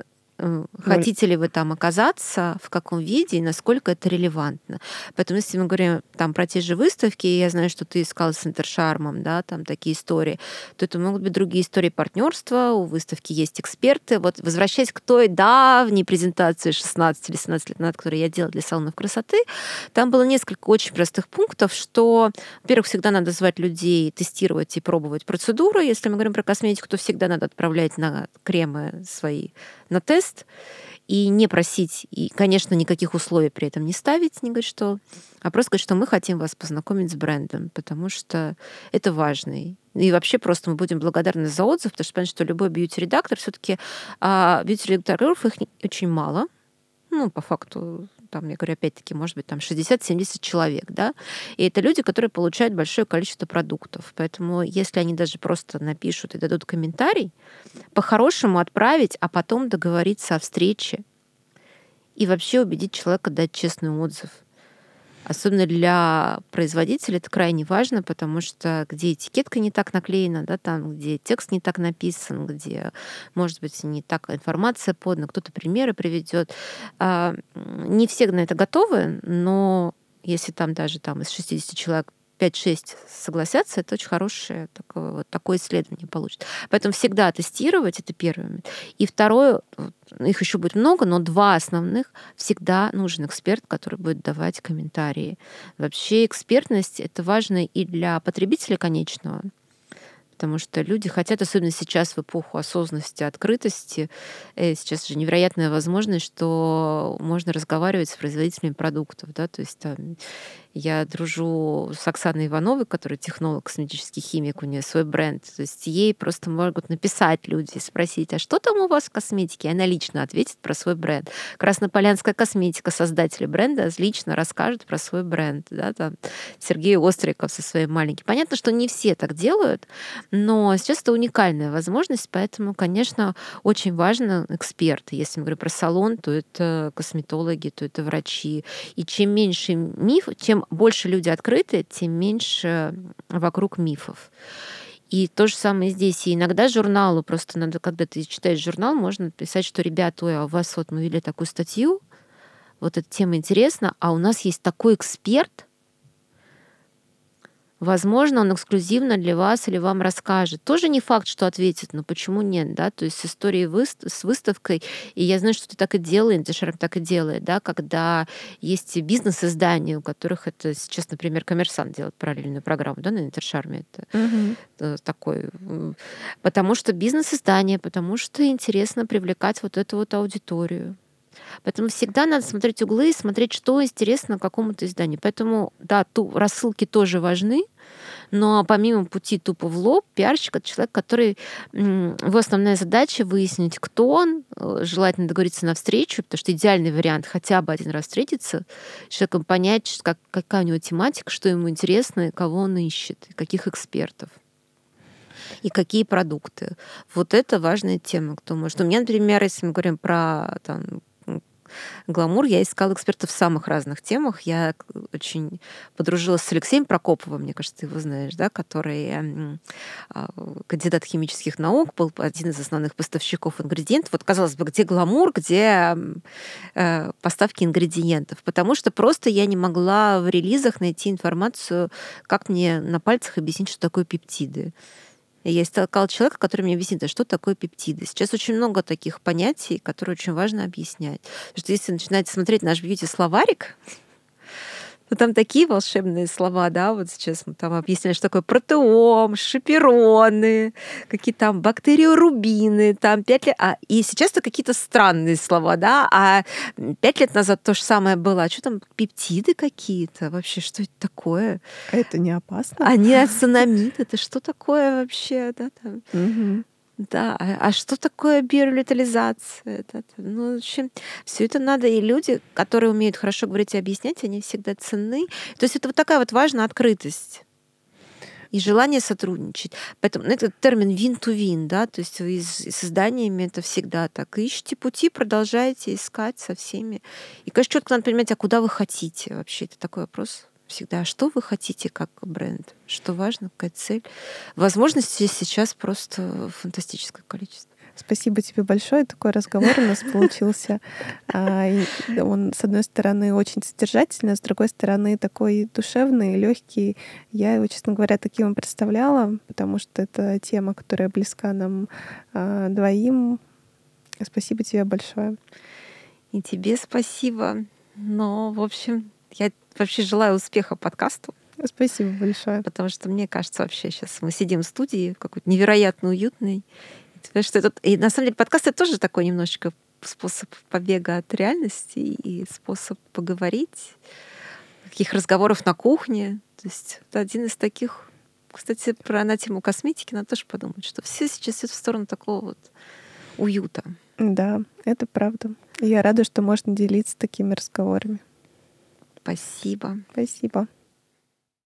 B: хотите ли вы там оказаться, в каком виде и насколько это релевантно. Поэтому, если мы говорим там про те же выставки, я знаю, что ты искал с Интершармом, да, там такие истории, то это могут быть другие истории партнерства, у выставки есть эксперты. Вот возвращаясь к той давней презентации 16 или 17 лет назад, которую я делала для салонов красоты, там было несколько очень простых пунктов, что, во-первых, всегда надо звать людей тестировать и пробовать процедуру. Если мы говорим про косметику, то всегда надо отправлять на кремы свои на тест и не просить, и, конечно, никаких условий при этом не ставить, не говорить, что, а просто говорить, что мы хотим вас познакомить с брендом, потому что это важно. И вообще просто мы будем благодарны за отзыв, потому что понятно, что любой бьюти-редактор все-таки а, бьюти-редакторов их очень мало, ну, по факту там, я говорю, опять-таки, может быть, там 60-70 человек, да, и это люди, которые получают большое количество продуктов. Поэтому если они даже просто напишут и дадут комментарий, по-хорошему отправить, а потом договориться о встрече и вообще убедить человека дать честный отзыв – Особенно для производителя это крайне важно, потому что где этикетка не так наклеена, да, там, где текст не так написан, где, может быть, не так информация подана, кто-то примеры приведет. А, не все на это готовы, но если там даже там из 60 человек 5-6 согласятся, это очень хорошее такое, вот такое исследование получит. Поэтому всегда тестировать, это первый момент. И второе, их еще будет много, но два основных, всегда нужен эксперт, который будет давать комментарии. Вообще экспертность — это важно и для потребителя конечного, потому что люди хотят, особенно сейчас в эпоху осознанности, открытости, э, сейчас же невероятная возможность, что можно разговаривать с производителями продуктов, да, то есть там я дружу с Оксаной Ивановой, которая технолог, косметический химик, у нее свой бренд. То есть ей просто могут написать люди, спросить, а что там у вас в косметике? И она лично ответит про свой бренд. Краснополянская косметика, создатели бренда, лично расскажет про свой бренд. Да, там Сергей Остриков со своим маленьким. Понятно, что не все так делают, но сейчас это уникальная возможность, поэтому, конечно, очень важно эксперты. Если мы говорим про салон, то это косметологи, то это врачи. И чем меньше миф, чем больше люди открыты, тем меньше вокруг мифов. И то же самое здесь. И иногда журналу просто надо, когда ты читаешь журнал, можно писать, что, ребята, ой, а у вас вот мы вели такую статью, вот эта тема интересна, а у нас есть такой эксперт, Возможно, он эксклюзивно для вас или вам расскажет. Тоже не факт, что ответит, но почему нет, да? То есть с историей выст- с выставкой, и я знаю, что ты так и делаешь, Дешарм так и делает, да, когда есть бизнес-издания, у которых это сейчас, например, Коммерсант делает параллельную программу, да, на Интершарме это угу. такой. Потому что бизнес-издание, потому что интересно привлекать вот эту вот аудиторию. Поэтому всегда надо смотреть углы и смотреть, что интересно какому-то изданию. Поэтому, да, ту, рассылки тоже важны, но помимо пути тупо в лоб, пиарщик — это человек, который... Его основная задача — выяснить, кто он, э, желательно договориться на встречу, потому что идеальный вариант — хотя бы один раз встретиться, человеком понять, как, какая у него тематика, что ему интересно, и кого он ищет, и каких экспертов и какие продукты. Вот это важная тема, кто может. У меня, например, если мы говорим про там, гламур. Я искала экспертов в самых разных темах. Я очень подружилась с Алексеем Прокоповым, мне кажется, ты его знаешь, да, который а, кандидат химических наук, был один из основных поставщиков ингредиентов. Вот, казалось бы, где гламур, где э, поставки ингредиентов. Потому что просто я не могла в релизах найти информацию, как мне на пальцах объяснить, что такое пептиды. Я искала человека, который мне объяснит, а что такое пептиды. Сейчас очень много таких понятий, которые очень важно объяснять. Потому что если начинаете смотреть наш бьюти-словарик, ну, там такие волшебные слова, да, вот сейчас мы там объясняли, что такое протеом, шипероны, какие там бактериорубины, там пять лет... А, и сейчас это какие-то странные слова, да, а пять лет назад то же самое было. А что там, пептиды какие-то? Вообще, что это такое?
A: А это не опасно?
B: А неоцинамид, это что такое вообще, да, там?
A: Угу.
B: Да, а, а что такое биоревитализация? Ну, в общем, все это надо, и люди, которые умеют хорошо говорить и объяснять, они всегда ценны. То есть это вот такая вот важная открытость и желание сотрудничать. Поэтому ну, этот термин win-to-win, да, то есть вы с, с изданиями это всегда так. Ищите пути, продолжайте искать со всеми. И, конечно, четко надо понимать, а куда вы хотите вообще. Это такой вопрос всегда, что вы хотите как бренд, что важно, какая цель. Возможностей сейчас просто фантастическое количество.
A: Спасибо тебе большое. Такой разговор у нас получился. А, он, с одной стороны, очень содержательный, а с другой стороны, такой душевный, легкий. Я его, честно говоря, таким представляла, потому что это тема, которая близка нам а, двоим. Спасибо тебе большое.
B: И тебе спасибо. Но, в общем, я вообще желаю успеха подкасту.
A: Спасибо большое.
B: Потому что мне кажется, вообще сейчас мы сидим в студии, какой-то невероятно уютный. И, что этот... и на самом деле подкаст это тоже такой немножечко способ побега от реальности и способ поговорить, таких разговоров на кухне. То есть это один из таких... Кстати, про на тему косметики надо тоже подумать, что все сейчас идут в сторону такого вот уюта.
A: Да, это правда. Я рада, что можно делиться такими разговорами.
B: Спасибо.
A: Спасибо.